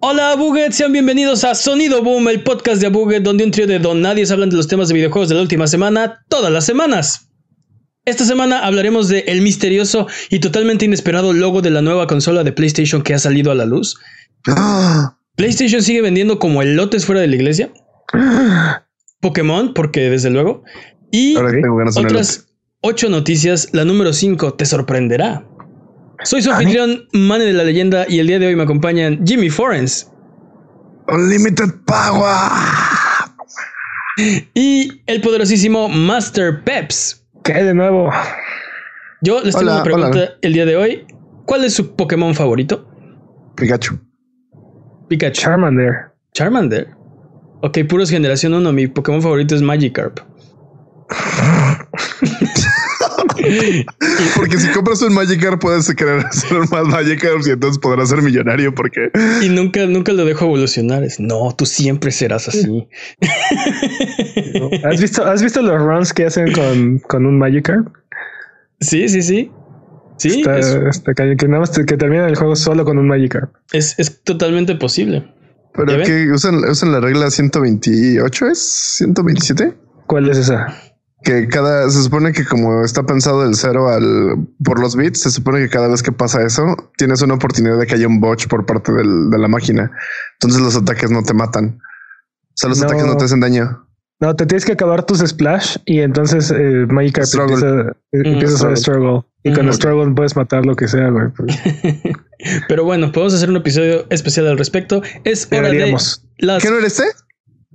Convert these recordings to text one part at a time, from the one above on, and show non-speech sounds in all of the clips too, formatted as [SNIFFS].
Hola Buget, sean bienvenidos a Sonido Boom, el podcast de Buget, donde un trío de don nadie hablan de los temas de videojuegos de la última semana, todas las semanas. Esta semana hablaremos de el misterioso y totalmente inesperado logo de la nueva consola de PlayStation que ha salido a la luz. [GASPS] PlayStation sigue vendiendo como el lotes fuera de la iglesia. [GASPS] Pokémon, porque desde luego. Y otras ocho noticias. La número 5 te sorprenderá. Soy su anfitrión, Mane de la Leyenda, y el día de hoy me acompañan Jimmy Forens. Unlimited Power. Y el poderosísimo Master Peps. ¿Qué de nuevo? Yo les tengo una pregunta el día de hoy. ¿Cuál es su Pokémon favorito? Pikachu. Pikachu. Charmander. Charmander. Ok, puros generación 1. Mi Pokémon favorito es Magikarp. [LAUGHS] porque si compras un Magikarp puedes querer [LAUGHS] hacer más Magikarp y entonces podrás ser millonario porque... Y nunca, nunca lo dejo evolucionar. Es, no, tú siempre serás así. ¿Has, visto, ¿Has visto los runs que hacen con, con un Magikarp? Sí, sí, sí. Sí, está, que nada más que termina el juego solo con un Magikarp. Es, es totalmente posible. Pero que usan, usan la regla 128 es 127. ¿Cuál es esa? Que cada se supone que como está pensado del cero al por los bits, se supone que cada vez que pasa eso tienes una oportunidad de que haya un botch por parte del, de la máquina. Entonces los ataques no te matan. O sea, los ataques no te hacen daño. No, te tienes que acabar tus splash y entonces eh, Magikarp empieza, eh, empiezas a struggle. Y con struggle puedes matar lo que sea, güey. [LAUGHS] Pues. Pero bueno, podemos hacer un episodio especial al respecto. Es hora de las... ¿Qué no eres, eh?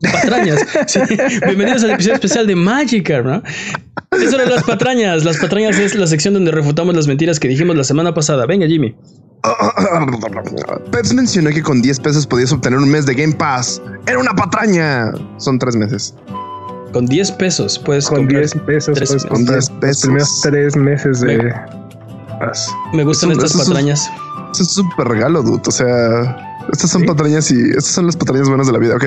Patrañas. [LAUGHS] Bienvenidos al episodio especial de Magikarp, ¿no? Eso de las patrañas. Las patrañas es la sección donde refutamos las mentiras que dijimos la semana pasada. Venga, Jimmy. Peps mencionó que con 10 pesos podías obtener un mes de Game Pass. Era una patraña. Son tres meses. Con 10 pesos puedes con 10 pesos, tres con 10 pesos. Los tres meses de me, Pass. Me gustan estas patrañas. Es súper regalo, dude. O sea, estas son patrañas y estas son las patrañas buenas de la vida. Ok.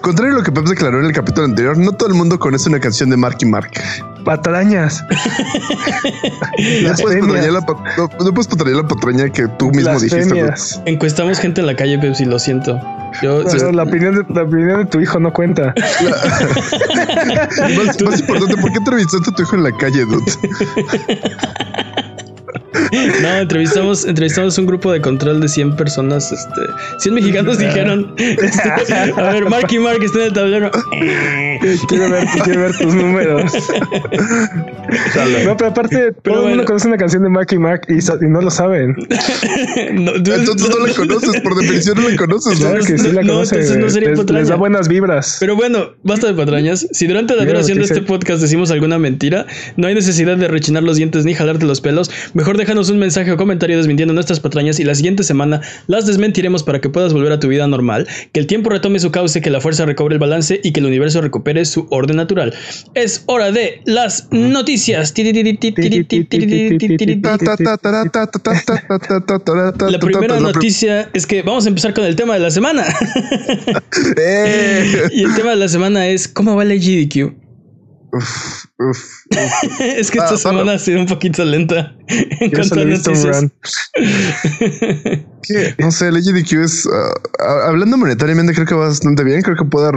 Contrario a lo que Pep declaró en el capítulo anterior, no todo el mundo conoce una canción de Marky Mark. Patrañas. [LAUGHS] [LAUGHS] no, puedes patrañar la, no, puedes patrañar la patraña que tú mismo dijiste. Encuestamos gente en la calle, Pep, si lo siento. Yo, la, opinión de, la opinión de tu hijo no cuenta. [LAUGHS] más, importante, ¿por qué entrevistaste a tu hijo en la calle, dude? No, entrevistamos, entrevistamos un grupo de control de 100 personas. Este, 100 mexicanos [LAUGHS] dijeron: este, A ver, Mark y Mark está en el tablero. quiero, ver, quiero ver tus números. no, pero aparte, todo el mundo conoce una canción de Mark y Mark y, no lo saben. [LAUGHS] entonces no la conoces, por definición no la conoces. Claro que sí la conoces. No, no sería les, les, da buenas vibras. Pero bueno, basta de patrañas. Si durante la duración de este podcast decimos alguna mentira, no hay necesidad de rechinar los dientes ni jalarte los pelos. Mejor déjanos un mensaje o comentario desmintiendo nuestras patrañas y la siguiente semana las desmentiremos para que puedas volver a tu vida normal, que el tiempo retome su cauce, que la fuerza recobre el balance y que el universo recupere su orden natural. Es hora de las noticias. La primera noticia es que vamos a empezar con el tema de la semana. y el tema de la semana es ¿cómo va la GDQ? Uf, uf, [LAUGHS] es que esta ah, semana ha sido un poquito lenta en cuanto a noticias. [LAUGHS] no sé, el GDQ es uh, hablando monetariamente, creo que va bastante bien. Creo que puede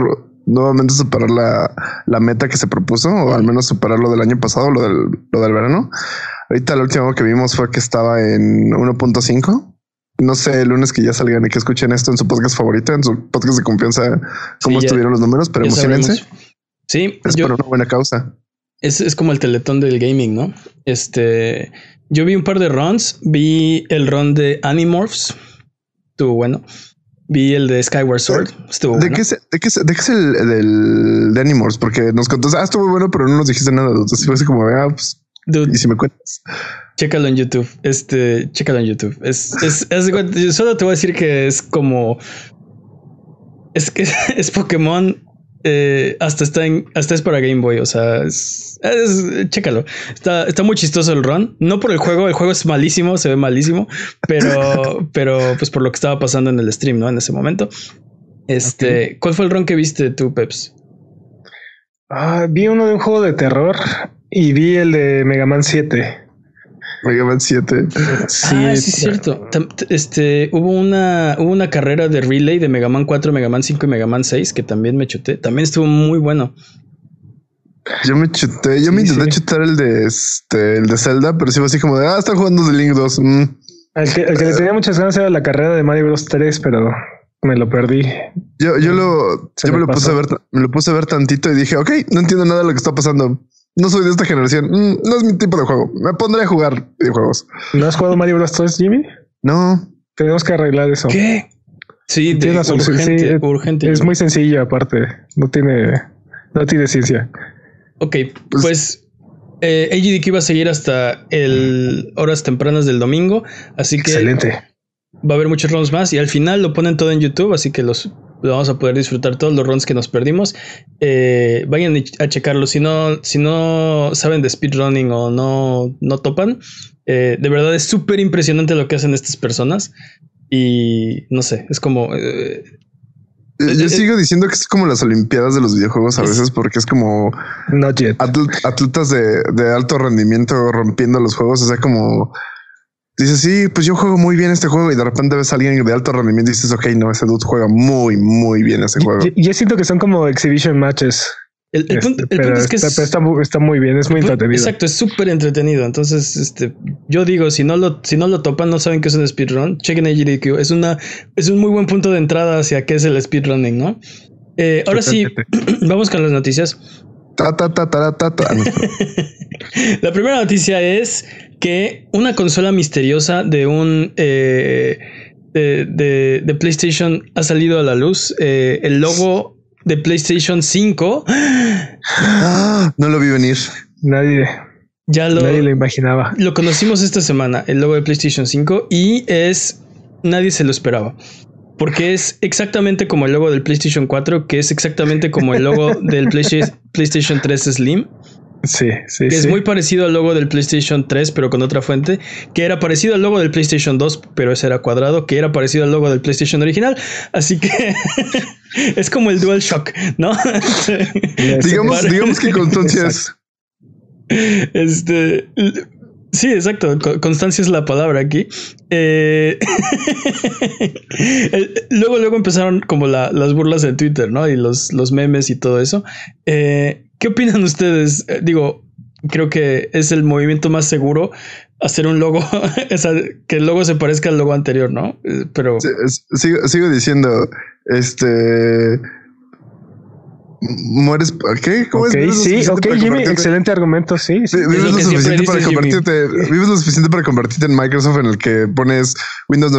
nuevamente superar la, la, meta que se propuso, o al menos superar lo del año pasado, lo del, lo del verano. Ahorita lo último que vimos fue que estaba en 1.5. No sé, el lunes que ya salgan y que escuchen esto en su podcast favorito, en su podcast de confianza, cómo estuvieron los números, pero emocionense. Sí, es por una buena causa. Es, es, como el teletón del gaming, ¿no? Este, yo vi un par de runs, vi el run de Animorphs, estuvo bueno. Vi el de Skyward Sword, estuvo ¿De bueno. Qué es, ¿De qué es, de qué es el del de Animorphs? Porque nos contó, ah, estuvo bueno, pero no nos dijiste nada. Entonces fue así como, ah, pues, Dude, y si me cuentas. Chécalo en YouTube. Este, chécalo en YouTube. Es, es, es, solo te voy a decir que es como. Es que [LAUGHS] es Pokémon eh, hasta está en, hasta es para Game Boy, o sea, es, chécalo. Está, está muy chistoso el run. No por el juego, el juego es malísimo, se ve malísimo, pero, [LAUGHS] pero pues por lo que estaba pasando en el stream, ¿no? En ese momento. Este, ¿cuál fue el run que viste tú, Peps? Ah, vi uno de un juego de terror y vi el de Mega Man 7. Mega Man 7. Sí, ah, sí es cierto. Este, hubo una, hubo una carrera de relay de Mega Man 4, Mega Man 5 y Mega Man 6 que también me chuté. También estuvo muy bueno. Yo me chuté, yo me intenté chutar el de este, el de Zelda, pero sí fue así como de ah, están jugando de Link 2. Mm. El, que, le tenía muchas ganas era la carrera de Mario Bros 3, pero me lo perdí. Yo, yo lo, yo me lo puse a ver, me lo puse a ver tantito y dije, ok, no entiendo nada de lo que está pasando. No soy de esta generación. Mm, no es mi tipo de juego. Me pondré a jugar videojuegos. ¿No has jugado Mario Bros 3, Jimmy? No. Tenemos que arreglar eso. ¿Qué? Sí, de, urgente, urgente. Es muy sencillo aparte. No tiene, no tiene ciencia. Ok, pues, pues eh, AGDQ iba a seguir hasta el horas tempranas del domingo, así que excelente. Va a haber muchos runs más y al final lo ponen todo en YouTube, así que los vamos a poder disfrutar todos los runs que nos perdimos. Eh, vayan a checarlo. Si no, si no saben de speedrunning o no, no topan, eh, de verdad es súper impresionante lo que hacen estas personas. Y no sé, es como eh, eh, yo sigo diciendo que es como las Olimpiadas de los videojuegos a veces porque es como atletas de, alto rendimiento rompiendo los juegos. O sea, como dices, sí, pues yo juego muy bien este juego y de repente ves a alguien de alto rendimiento y dices, ok, no, ese dude juega muy, muy bien ese juego. Yo, siento que son como exhibition matches. El, punto, es que está, muy bien, es muy entretenido. Exacto, es súper entretenido. Entonces, este, yo digo, si no lo, si no lo topan, no saben qué es un speedrun, chequen AGDQ. Es una, es un muy buen punto de entrada hacia qué es el speedrunning, ¿no? Eh, ahora sí, [CLEARS THROAT] vamos con las noticias. Ta, ta, ta, [LAUGHS] La primera noticia es que una consola misteriosa de un eh, de, de, PlayStation ha salido a la luz. Eh, el logo de PlayStation 5. no lo vi venir. Nadie. Ya lo, nadie lo imaginaba. Lo conocimos esta semana, el logo de PlayStation 5, y es. Nadie se lo esperaba. Porque es exactamente como el logo del PlayStation 4, que es exactamente como el logo del PlayStation 3 Slim. Sí, sí, que es muy parecido al logo del PlayStation 3, pero con otra fuente, que era parecido al logo del PlayStation 2, pero ese era cuadrado, que era parecido al logo del PlayStation original. Así que [LAUGHS] es como el DualShock, ¿no? [LAUGHS] digamos, digamos que constancia es. Este. Sí, exacto. Constancia es la palabra aquí. Eh, [LAUGHS] luego, luego empezaron como las burlas en Twitter, ¿no? Y los, los memes y todo eso. Eh, ¿Qué opinan ustedes? Eh, digo, creo que es el movimiento más seguro hacer un logo, [LAUGHS] que el logo se parezca al logo anterior, ¿no? Eh, pero sigo, sigo diciendo, este mueres. ¿Qué? ¿Cómo es? Sí, ok, Jimmy, excelente argumento. Sí, sí. Vives lo, suficiente para convertirte. Vives lo suficiente para convertirte en Microsoft en el que pones Windows,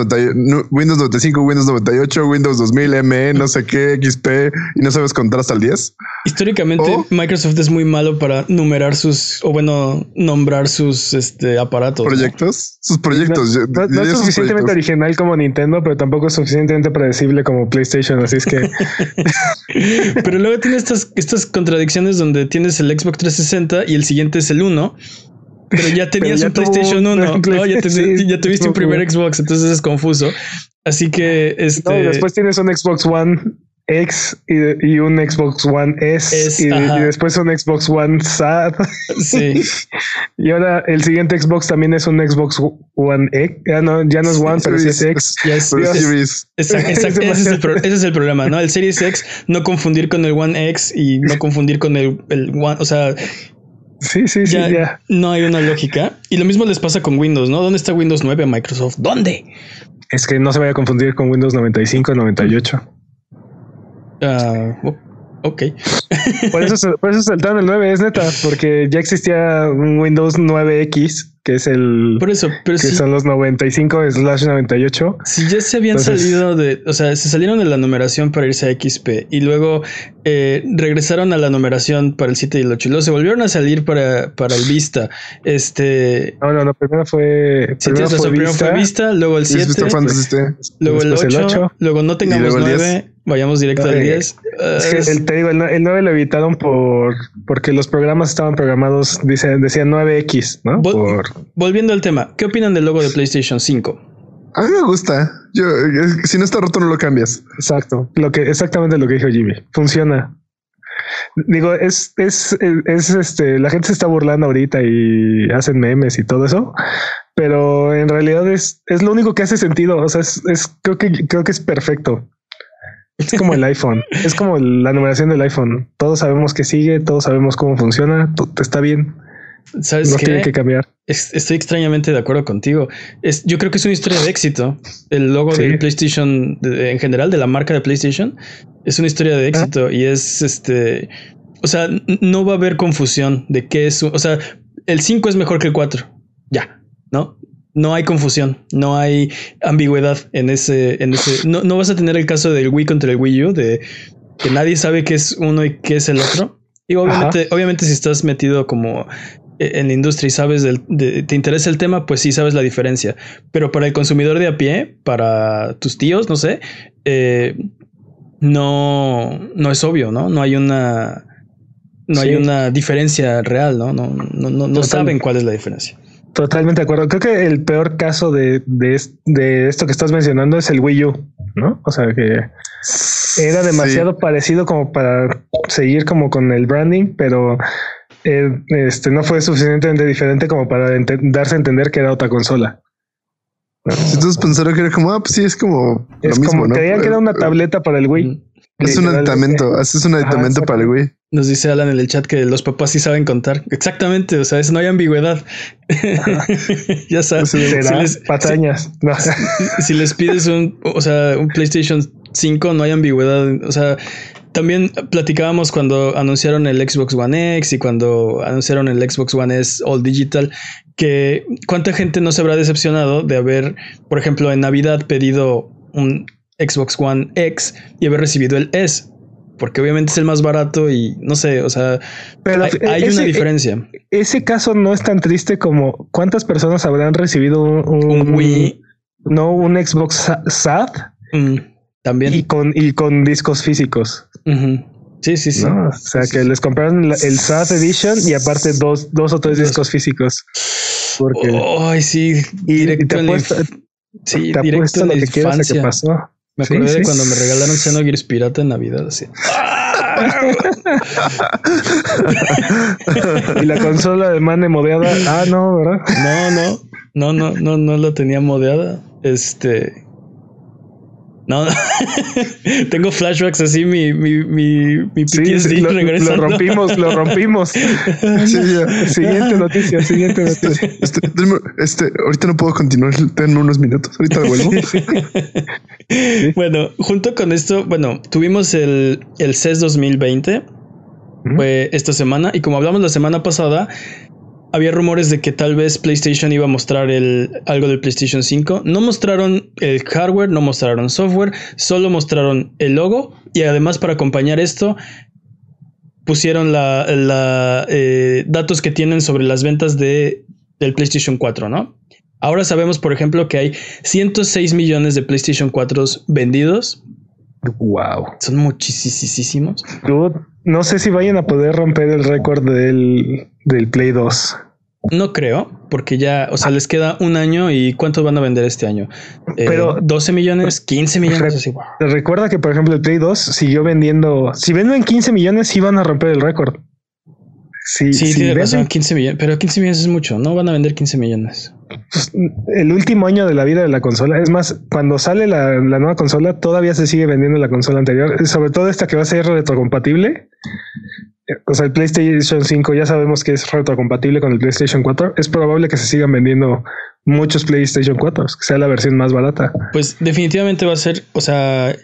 Windows 95, Windows 98, Windows 2000, ME, no sé qué, XP y no sabes contar hasta el 10. Históricamente, Microsoft es muy malo para numerar sus o bueno, nombrar sus este, aparatos. Proyectos, sus proyectos. No, es suficientemente original como Nintendo, pero tampoco es suficientemente predecible como PlayStation. Así es que. [LAUGHS] [LAUGHS] pero luego tiene estas, estas contradicciones donde tienes el Xbox 360 y el siguiente es el 1. Pero ya [LAUGHS] tenías un PlayStation 1, [LAUGHS] [LAUGHS] Ya, tuviste un primer Xbox, entonces es confuso. Así que este. después tienes un Xbox One X y, un Xbox One S, y, después un Xbox One SAT. [LAUGHS] Sí. y ahora el siguiente Xbox también es un Xbox One X. Ya no, ya no es One, pero sí es X. ese, es el problema, ¿no? El Series X, no confundir con el One X y no confundir con el, el One. O sea, Sí, sí, sí, ya, No hay una lógica. Y lo mismo les pasa con Windows, ¿no? ¿Dónde está Windows 9 a Microsoft? ¿Dónde? Es que no se vaya a confundir con Windows 95, 98. Uh, ok. [LAUGHS] por, eso, por eso saltaron el 9, es neta, porque ya existía un Windows 9X que es el. Por eso, pero que son los 95 slash 98. Si ya se habían salido de. O sea, se salieron de la numeración para irse a XP y luego eh, regresaron a la numeración para el 7 y el 8 y luego se volvieron a salir para, para el Vista. Este. No, no, no, primero fue. primero, fue, Vista, luego el 7, luego el 8, luego no tengamos 9. Vayamos directo al 10. Es que el, te digo, el, 9 lo evitaron por porque los programas estaban programados, dice, decían 9X, ¿no? por volviendo al tema, ¿qué opinan del logo de PlayStation 5? A mí me gusta. Yo, si no está roto, no lo cambias. Exacto. Lo que, exactamente lo que dijo Jimmy. Funciona. digo, es, es, es, este, la gente se está burlando ahorita y hacen memes y todo eso, pero en realidad es, es lo único que hace sentido. O sea, es, es creo que creo que es perfecto. Es como el iPhone, es como la numeración del iPhone. Todos sabemos que sigue, todos sabemos cómo funciona, está bien. ¿Sabes no tiene que cambiar. estoy extrañamente de acuerdo contigo. Es, yo creo que es una historia de éxito. El logo de PlayStation, en general, de la marca de PlayStation, es una historia de éxito y es este. O sea, no va a haber confusión de qué es. O sea, el 5 es mejor que el 4. Ya, ¿no? No hay confusión, no hay ambigüedad en ese. En ese no, no vas a tener el caso del Wii contra el Wii U, de que nadie sabe qué es uno y qué es el otro. Y obviamente, obviamente, si estás metido como e, en la industria y sabes, del, te interesa el tema, pues sí sabes la diferencia. Pero para el consumidor de a pie, para tus tíos, no sé, eh, no, no es obvio, ¿no? No hay una, no hay una diferencia real, ¿no? No, no, no, no saben cuál es la diferencia. Totalmente de acuerdo. Creo que el peor caso de, de, de, esto que estás mencionando es el Wii U, ¿no? O sea que era demasiado parecido como para seguir como con el branding, pero eh, este, no fue suficientemente diferente como para darse a entender que era otra consola. Si todos pensaron que era como, ah, pues sí, es como. Es como, creían que era una tableta para el Wii. Es un aditamento, es un aditamento para el Wii. Nos dice Alan en el chat que los papás sí saben contar. Exactamente, o sea, no hay ambigüedad. [LAUGHS] ya sabes. Si les, patañas. [LAUGHS] Si, les pides un, o sea, un PlayStation 5, no hay ambigüedad. O sea, también platicábamos cuando anunciaron el Xbox One X y cuando anunciaron el Xbox One S All Digital, que cuánta gente no se habrá decepcionado de haber, por ejemplo, en Navidad pedido un Xbox One X y haber recibido el S. Porque obviamente es el más barato y no sé, o sea, Pero hay, una diferencia. Ese caso no es tan triste como cuántas personas habrán recibido un, Wii, no un Xbox SAT. Mm. También. Y con, y con discos físicos. Sí, sí, sí. O sea, que les compraron el SAT Edition y aparte dos, dos o tres discos físicos. Porque. Ay, sí. Y, te apuesto, sí, te apuesto lo que quieras que pasó. Me acordé de cuando me regalaron Xenogears Pirata en Navidad, así. [LAUGHS] y la consola de mane modeada. Ah, no, ¿verdad? No, no, no, no, no, no la tenía modeada. Este, no, [LAUGHS] tengo flashbacks así, mi, mi, mi, mi PTSD lo, Lo rompimos, lo rompimos. [LAUGHS] Siguiente noticia, siguiente noticia. Este, este, ahorita no puedo continuar, tengo unos minutos, ahorita vuelvo. [LAUGHS] bueno, junto con esto, bueno, tuvimos el, el CES 2020, fue esta semana, y como hablamos la semana pasada, había rumores de que tal vez PlayStation iba a mostrar algo del PlayStation 5. No mostraron el hardware, no mostraron software, solo mostraron el logo y además para acompañar esto pusieron la, eh, datos que tienen sobre las ventas de, del PlayStation 4, ¿no? Ahora sabemos, por ejemplo, que hay 106 millones de PlayStation 4 vendidos. Wow. Son muchísimos. No sé si vayan a poder romper el récord del, del Play 2. No creo, porque ya, o sea, les queda un año y cuántos van a vender este año. Eh, Pero 12 millones, 15 millones. Recuerda que, por ejemplo, el Play 2 siguió vendiendo. Si venden 15 millones, sí van a romper el récord. Sí, sí, tiene razón, 15 millones, pero 15 millones es mucho, no van a vender 15 millones. El último año de la vida de la consola, es más, cuando sale la, la, nueva consola, todavía se sigue vendiendo la consola anterior, sobre todo esta que va a ser retrocompatible. O sea, el PlayStation 5 ya sabemos que es retrocompatible con el PlayStation 4. Es probable que se sigan vendiendo muchos PlayStation 4, que sea la versión más barata. Pues definitivamente va a ser, o sea,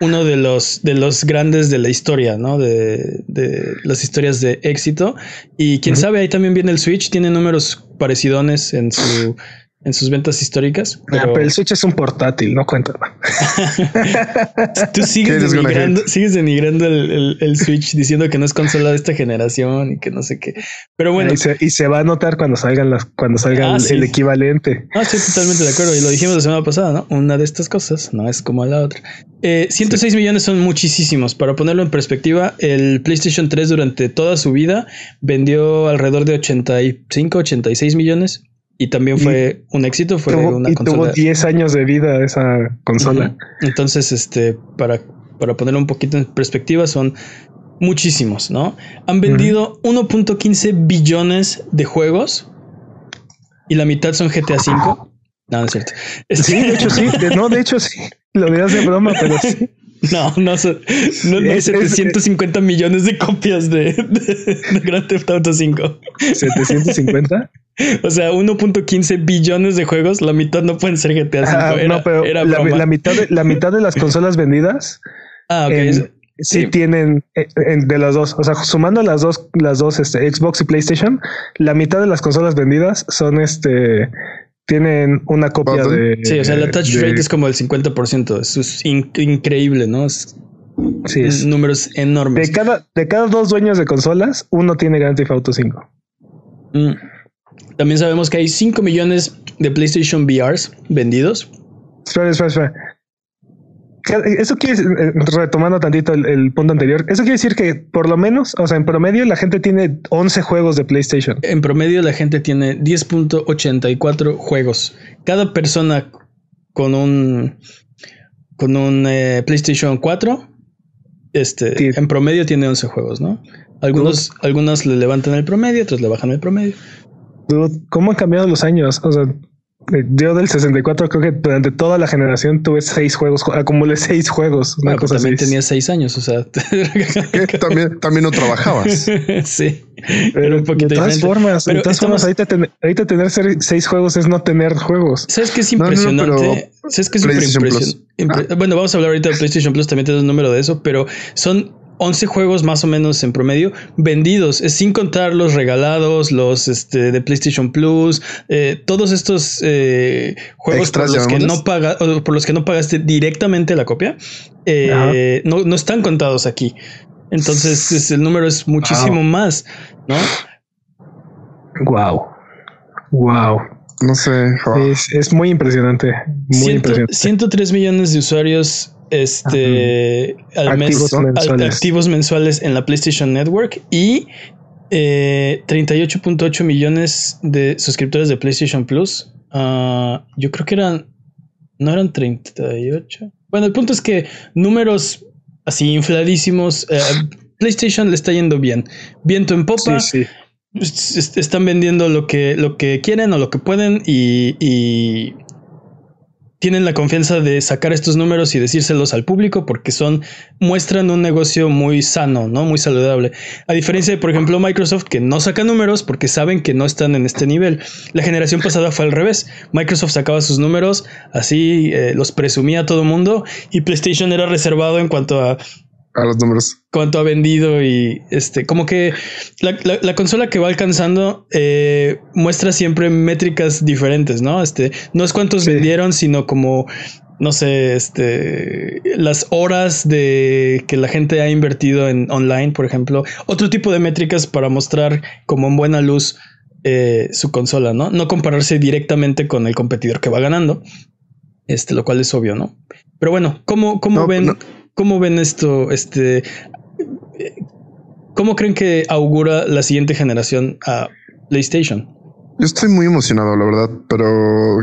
uno de los, de los grandes de la historia, ¿no? De, de las historias de éxito. Y quién sabe, ahí también viene el Switch, tiene números parecidones en su en sus ventas históricas. Ah, pero... el Switch es un portátil, no cuenta. [LAUGHS] Tú sigues denigrando, sigues denigrando el, el, Switch diciendo que no es consola de esta generación y que no sé qué. Pero bueno. Y se, va a notar cuando salgan las, cuando salga ah, el, equivalente. Ah, estoy totalmente de acuerdo. Y lo dijimos la semana pasada, ¿no? Una de estas cosas no es como la otra. Eh, 106 millones son muchísimos. Para ponerlo en perspectiva, el PlayStation 3 durante toda su vida vendió alrededor de 85, 86 millones y también fue un éxito, fue una y Tuvo 10 años de vida esa consola. Entonces, este, para, para ponerlo un poquito en perspectiva, son muchísimos, ¿no? Han vendido 1.15 billones de juegos y la mitad son GTA V. No, no es cierto. Sí, de hecho sí. no, de hecho sí. Lo dirás de broma, pero sí. No, no, son, no, no hay 750 millones de copias de, de, de Grand Theft Auto 5. ¿750? O sea, 1.15 billones de juegos, la mitad no pueden ser GTA 5. Ah, era, no, pero era la, mitad de, la mitad de las consolas vendidas ah, ok. en- es- sí, Sí. tienen eh, en- de las dos, o sea, sumando las dos, las dos, este, Xbox y PlayStation, la mitad de las consolas vendidas son este, tienen una copia de. Sí, o sea, la touch de- rate es como el 50%. Eso es in- increíble, ¿no? Es, sí, es- números enormes. de cada, de cada dos dueños de consolas, uno tiene Grand Theft Auto 5. Mm. También sabemos que hay 5 millones de PlayStation VRs vendidos. Espera, espera, espera. Eso quiere decir, eh, retomando tantito el, el punto anterior, eso quiere decir que por lo menos, o sea, en promedio la gente tiene 11 juegos de PlayStation. En promedio la gente tiene 10.84 juegos. Cada persona con un con un eh, PlayStation 4 este Sí. en promedio tiene 11 juegos, ¿no? Algunos algunos le levantan el promedio, otros le bajan el promedio. ¿Cómo han cambiado los años? O sea, yo del 64 creo que durante toda la generación tuve seis juegos, acumulé seis juegos, una Ah, pues cosa también así. tenía 6 años, o sea, [LAUGHS] también, también no trabajabas. sí. Pero Era un poquito de todas diferente. formas, Pero de todas estamos- formas, ahorita, ten- ahorita tener seis juegos es no tener juegos. ¿Sabes qué es No, no, no, impresionante? pero ¿Sabes qué es impresionante? Plus. Ah. Bueno, vamos a hablar ahorita de PlayStation Plus, también te doy un número de eso, pero son 11 juegos más o menos en promedio vendidos, es sin contar los regalados, los este, de PlayStation Plus, eh, todos estos eh, juegos por los, que no paga, por los que no pagaste directamente la copia, eh, no, no están contados aquí. Entonces es- el número es muchísimo más, ¿no? Wow. Wow. No sé. oh. Es, es muy impresionante. Muy Ciento- impresionante. 103 millones de usuarios este, al mes, Activos al- mensuales. activos mensuales en la PlayStation Network y eh, 38.8 millones de suscriptores de PlayStation Plus. Ah, yo creo que eran, no eran 38. Bueno, el punto es que números así infladísimos. eh, PlayStation le está yendo bien. Viento en popa Sí, sí. est- est- están vendiendo lo que, lo que quieren o lo que pueden y, y tienen la confianza de sacar estos números y decírselos al público porque son muestran un negocio muy sano, ¿no? Muy saludable. A diferencia de, por ejemplo, Microsoft que no saca números porque saben que no están en este nivel. La generación pasada fue al revés. Microsoft sacaba sus números, así eh, los presumía a todo mundo y PlayStation era reservado en cuanto a A los números. cuánto ha vendido y este, como que la, la- la consola que va alcanzando eh, muestra siempre métricas diferentes, ¿no? Este, no es cuántos Sí. vendieron, sino como, no sé, este, las horas de que la gente ha invertido en online, por ejemplo, otro tipo de métricas para mostrar como en buena luz eh, su consola, ¿no? No compararse directamente con el competidor que va ganando, este, lo cual es obvio, ¿no? Pero bueno, ¿cómo, cómo No, ven? no. ¿Cómo ven esto? Este, ¿Cómo creen que augura la siguiente generación a PlayStation? Yo estoy muy emocionado, la verdad, pero.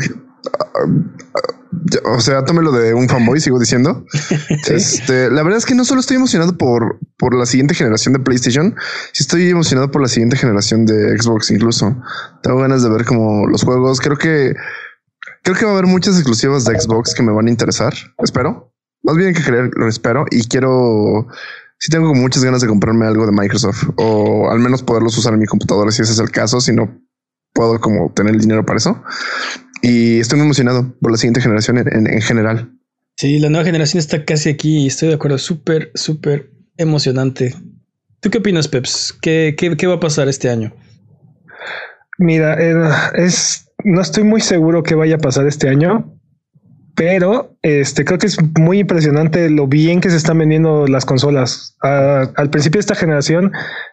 O sea, tómelo de un fanboy, sigo diciendo. [LAUGHS] Este, la verdad es que no solo estoy emocionado por, por la siguiente generación de PlayStation, sí estoy emocionado por la siguiente generación de Xbox incluso. Tengo ganas de ver como los juegos. Creo que creo que va a haber muchas exclusivas de Xbox que me van a interesar. Espero. Más bien que creer, lo espero y quiero. Sí tengo muchas ganas de comprarme algo de Microsoft o al menos poderlos usar en mi computadora si ese es el caso, si no puedo como tener el dinero para eso. Y estoy muy emocionado por la siguiente generación en, en- en general. Sí, la nueva generación está casi aquí y estoy de acuerdo. Súper, súper emocionante. ¿Tú qué opinas, Peps? ¿Qué, qué, qué va a pasar este año? Mira, eh, es no estoy muy seguro qué vaya a pasar este año, pero este creo que es muy impresionante lo bien que se están vendiendo las consolas. Al principio de esta generación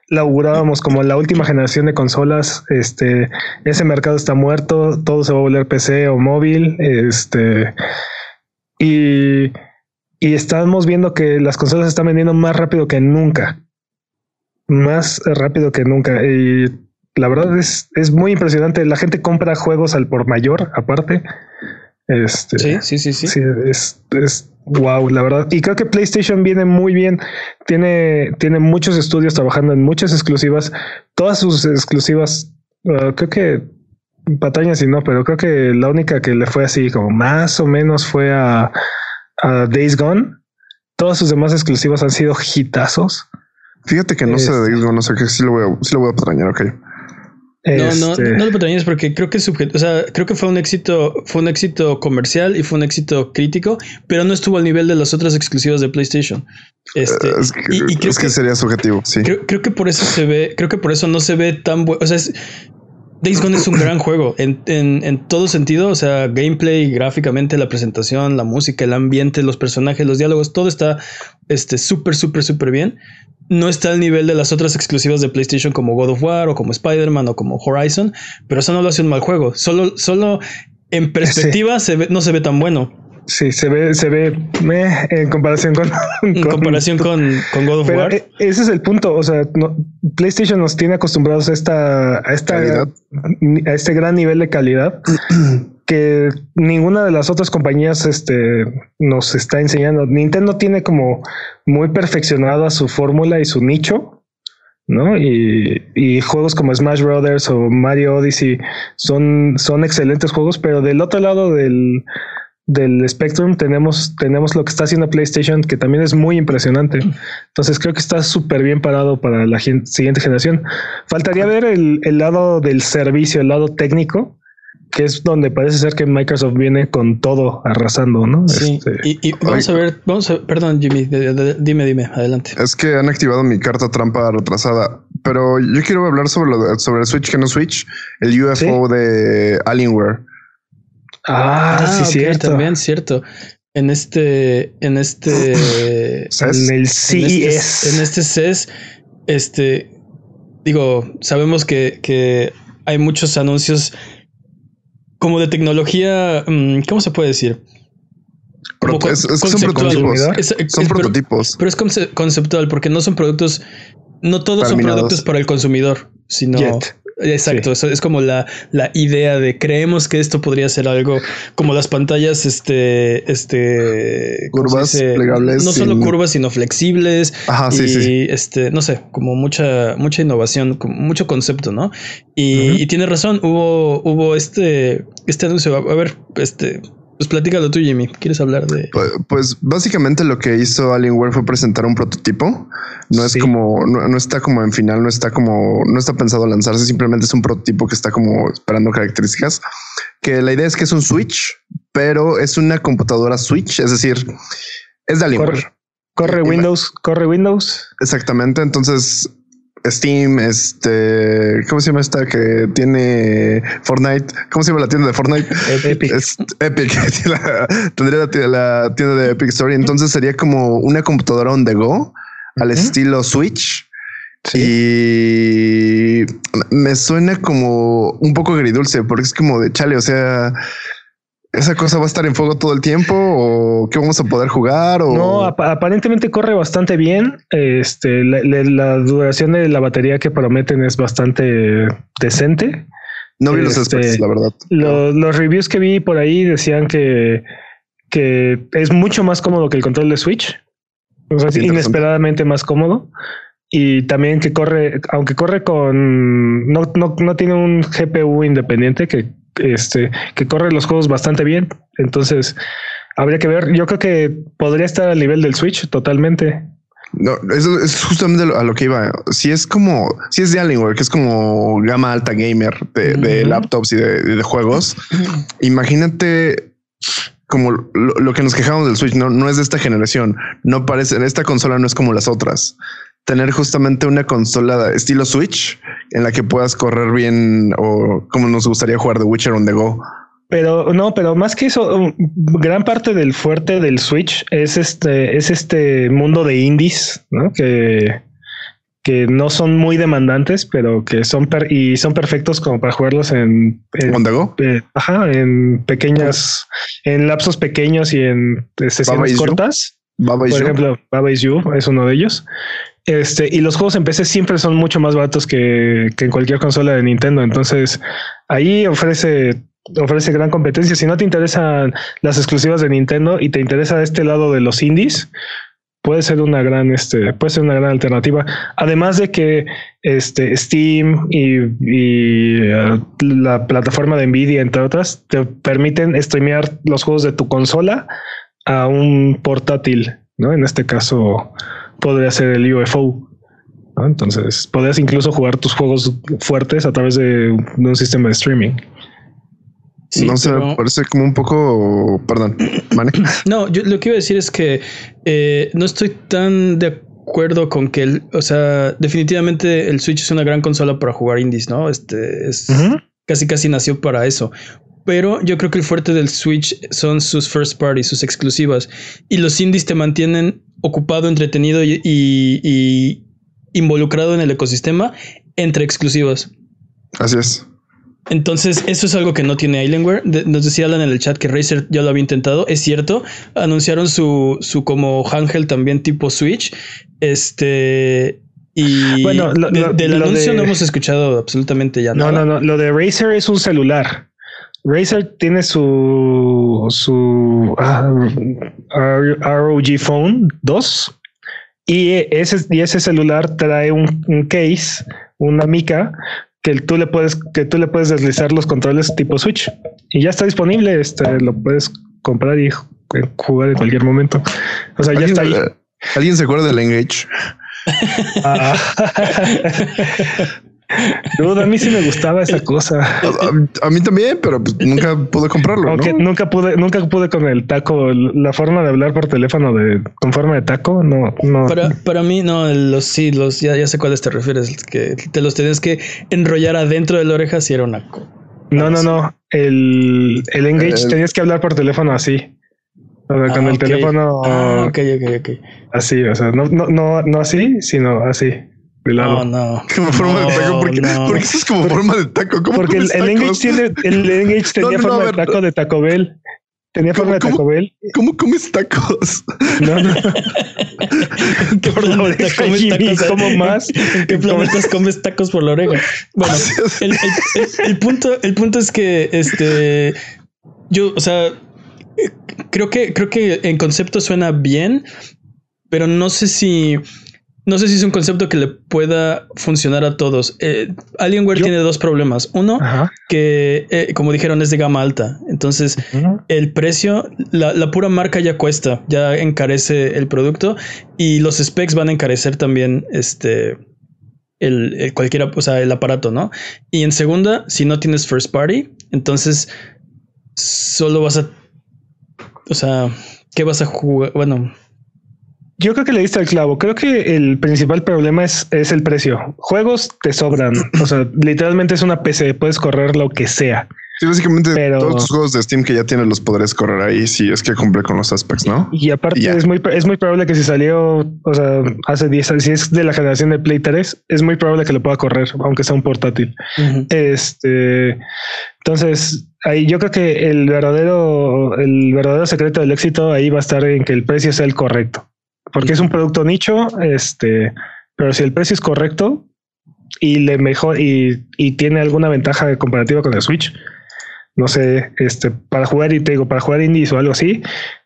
la augurábamos como la última generación de consolas. Este ese mercado está muerto, todo se va a volver PC o móvil. Este y, y estamos viendo que las consolas están vendiendo más rápido que nunca, más rápido que nunca. Y la verdad es, es muy impresionante. La gente compra juegos al por mayor, aparte. Este, sí, sí, sí, sí. sí es, es wow, la verdad. Y creo que PlayStation viene muy bien. Tiene, tiene muchos estudios trabajando en muchas exclusivas. Todas sus exclusivas, uh, creo que patañas y no, pero creo que la única que le fue así como más o menos fue a, a Days Gone. Todas sus demás exclusivas han sido hitazos. Fíjate que no sé de Days Gone, no sé que sí lo voy a, sí lo voy a patrañar, ok. No, no, Este, no lo patrañas porque creo que subjet- o sea, creo que fue un éxito, fue un éxito comercial y fue un éxito crítico, pero no estuvo al nivel de las otras exclusivas de PlayStation. Este, es que, y, y creo, es que que, sería subjetivo, sí. creo, creo que por eso se ve, creo que por eso no se ve tan bueno. O sea, es, Days Gone es un gran juego en, en, en todo sentido. O sea, gameplay, gráficamente, la presentación, la música, el ambiente, los personajes, los diálogos, todo está este súper, súper, súper bien. No está al nivel de las otras exclusivas de PlayStation como God of War o como Spider-Man o como Horizon, pero eso no lo hace un mal juego. Solo, solo en [LAUGHS] perspectiva se ve, no se ve tan bueno. Sí, se ve, se ve meh, en comparación con, [LAUGHS] En con- comparación con, con God of Pero War. e- ese es el punto. O sea, no- PlayStation nos tiene acostumbrados a esta, a esta, Calidad. a este gran nivel de calidad [CLEARS THROAT] que ninguna de las otras compañías este, nos está enseñando. Nintendo tiene como muy perfeccionada su fórmula y su nicho, ¿no? Y, y juegos como Smash Brothers o Mario Odyssey son, son excelentes juegos, pero del otro lado del, del Spectrum tenemos, tenemos lo que está haciendo PlayStation, que también es muy impresionante. Entonces creo que está súper bien parado para la siguiente generación. Faltaría ver el, el lado del servicio, el lado técnico, que es donde parece ser que Microsoft viene con todo arrasando, ¿no? Sí, Este, y, y vamos a ver, vamos a perdón, Jimmy, de- de- dime, dime, adelante. Es que han activado mi carta trampa retrasada, pero yo quiero hablar sobre lo de- sobre el Switch que no Switch, el UFO de Alienware. Ah, sí, ok, cierto. También cierto. En este, en este. [SNIFFS] En el en CES. este, en este CES, este, digo, sabemos que, que hay muchos anuncios como de tecnología, mm, ¿cómo se puede decir? Como Pro- es- es que son prototipos. Es- Son pero- prototipos. Pero es conce- conceptual porque no son productos, no todos son productos para el consumidor, sino Yet. Exacto. Eso es como la, la idea de creemos que esto podría ser algo como las pantallas, este, este ¿cómo se Curvas plegables no solo sin- curvas sino flexibles. Ajá, sí, y, sí, este, no sé, como mucha, mucha innovación, como mucho concepto, ¿no? Y, Ujú. y tiene razón, hubo, hubo este, este anuncio. A ver, este, pues platícalo tú, Jimmy. ¿Quieres hablar de? Pues, pues básicamente lo que hizo Alienware fue presentar un prototipo. No es Sí. como, no, no está como en final, no está como, no está pensado lanzarse, simplemente es un prototipo que está como esperando características. Que la idea es que es un Switch, pero es una computadora Switch, es decir, es de Alienware. Corre, corre Windows, corre Windows. Exactamente. Entonces, Steam, este, ¿cómo se llama esta que tiene Fortnite? ¿Cómo se llama la tienda de Fortnite? Epic. [LAUGHS] Es Epic. [LAUGHS] la- tendría la, tienda- la tienda de Epic Story. Entonces sería como una computadora on the go al estilo Switch. Sí. Y me suena como un poco agridulce porque es como de chale. O sea, esa cosa va a estar en fuego todo el tiempo o qué vamos a poder jugar o No, ap- aparentemente corre bastante bien. Este, la, la- la duración de la batería que prometen es bastante decente. no vi los este, la verdad. Lo- los reviews que vi por ahí decían que, que es mucho más cómodo que el control de Switch. O sea, es inesperadamente más cómodo. Y también que corre, aunque corre con, no, no, no tiene un GPU independiente que, este, que corre los juegos bastante bien. Entonces habría que ver. Yo creo que podría estar al nivel del Switch totalmente. No, eso es justamente a lo que iba. Si es como, si es de Alienware, que es como gama alta gamer de, laptops y de, de juegos, imagínate como lo, lo que nos quejamos del Switch, no, no es de esta generación. No parece, esta consola no es como las otras. Tener justamente una consola estilo Switch en la que puedas correr bien o como nos gustaría jugar The Witcher on the go. Pero no, pero más que eso, um, gran parte del fuerte del Switch es este, es este mundo de indies, ¿no? Que, que no son muy demandantes, pero que son per- y son perfectos como para jugarlos en, en- On the go. eh, ajá, en pequeñas, en lapsos pequeños y en Baba sesiones cortas. Baba Por ejemplo, Baba Is You es uno de ellos. Este, y los juegos en PC siempre son mucho más baratos que, que en cualquier consola de Nintendo. Entonces, ahí ofrece ofrece gran competencia. Si no te interesan las exclusivas de Nintendo y te interesa este lado de los indies, puede ser una gran, este, puede ser una gran alternativa. Además de que este Steam y, uh, la plataforma de Nvidia, entre otras, te permiten streamear los juegos de tu consola a un portátil, ¿no? En este caso podría ser el UFO. Entonces podrías incluso jugar tus juegos fuertes a través de un sistema de streaming no sé, parece como un poco. Perdón, [CLEARS THROAT] No, yo lo que iba a decir es que eh, no estoy tan de acuerdo con que, el, o sea, definitivamente el Switch es una gran consola para jugar indies, ¿no? Este es casi casi nació para eso. Pero yo creo que el fuerte del Switch son sus first parties, sus exclusivas. Y los indies te mantienen ocupado, entretenido y, y involucrado en el ecosistema entre exclusivas. Así es. Entonces, eso es algo que no tiene Alienware. nos decía Alan en el chat que Razer ya lo había intentado. Es cierto. Anunciaron su, su como handheld también tipo Switch. Este. Y bueno, del anuncio no hemos escuchado absolutamente ya nada. No, no, no. Lo de Razer es un celular. Razer tiene su su ah, ROG Phone 2 y ese, y ese celular trae un, un case, una mica que tú le puedes, que tú le puedes deslizar los controles tipo Switch y ya está disponible. Este lo puedes comprar y jugar en cualquier momento. O sea, ya está ahí. ¿Alguien se acuerda del Engage? Ah. [LAUGHS] a mí sí me gustaba esa cosa. A, mí también, pero pues nunca pude comprarlo. Aunque nunca pude, nunca pude con el taco, la forma de hablar por teléfono de con forma de taco, no, no. Para, para mí, no, los sí, los ya, ya sé cuáles te refieres, que te los tenías que enrollar adentro de la oreja si era una No, no, no. El, el Engage tenías que hablar por teléfono así. con el ah, teléfono. Ah, ok, ok, ok. Así, o sea, no, no, no, no así, sino así. No, no. [LAUGHS] Como forma de taco. Porque, porque eso es como forma de taco. ¿Cómo porque el, el, Engage tiene, el [LAUGHS] Engage tenía forma de taco de Taco Bell. Tenía forma de Taco Bell. ¿Cómo comes tacos? No, no. [LAUGHS] ¿Qué planetas comes tacos? ¿Cómo más? ¿Qué planetas comes tacos por la oreja? Bueno, el, el, el, punto, el punto es que este yo, o sea, creo que creo que en concepto suena bien, pero no sé si no sé si es un concepto que le pueda funcionar a todos. Eh, Alienware tiene dos problemas. Uno, que eh, como dijeron es de gama alta. Entonces, el precio, la, pura marca ya cuesta, ya encarece el producto y los specs van a encarecer también este el, el cualquiera, o sea, el aparato, ¿no? Y en segunda, si no tienes first party, entonces solo vas a, o sea, ¿qué vas a jugar? Bueno, yo creo que le diste al clavo. Creo que el principal problema es, es el precio. Juegos te sobran. O sea, [CLEARS THROAT] literalmente es una PC. Puedes correr lo que sea. Sí, básicamente todos los juegos de Steam que ya tienen los podrás correr ahí si es que cumple con los aspectos, ¿no? Y, aparte es muy es muy probable que si salió, o sea, hace 10 años, si es de la generación de Play 3, es muy probable que lo pueda correr, aunque sea un portátil. Este, entonces, ahí yo creo que el verdadero, el verdadero secreto del éxito ahí va a estar en que el precio sea el correcto porque es un producto nicho, este, pero si el precio es correcto y le mejor y, tiene alguna ventaja comparativa con el Switch, no sé, este, para jugar y te digo, para jugar indies o algo así,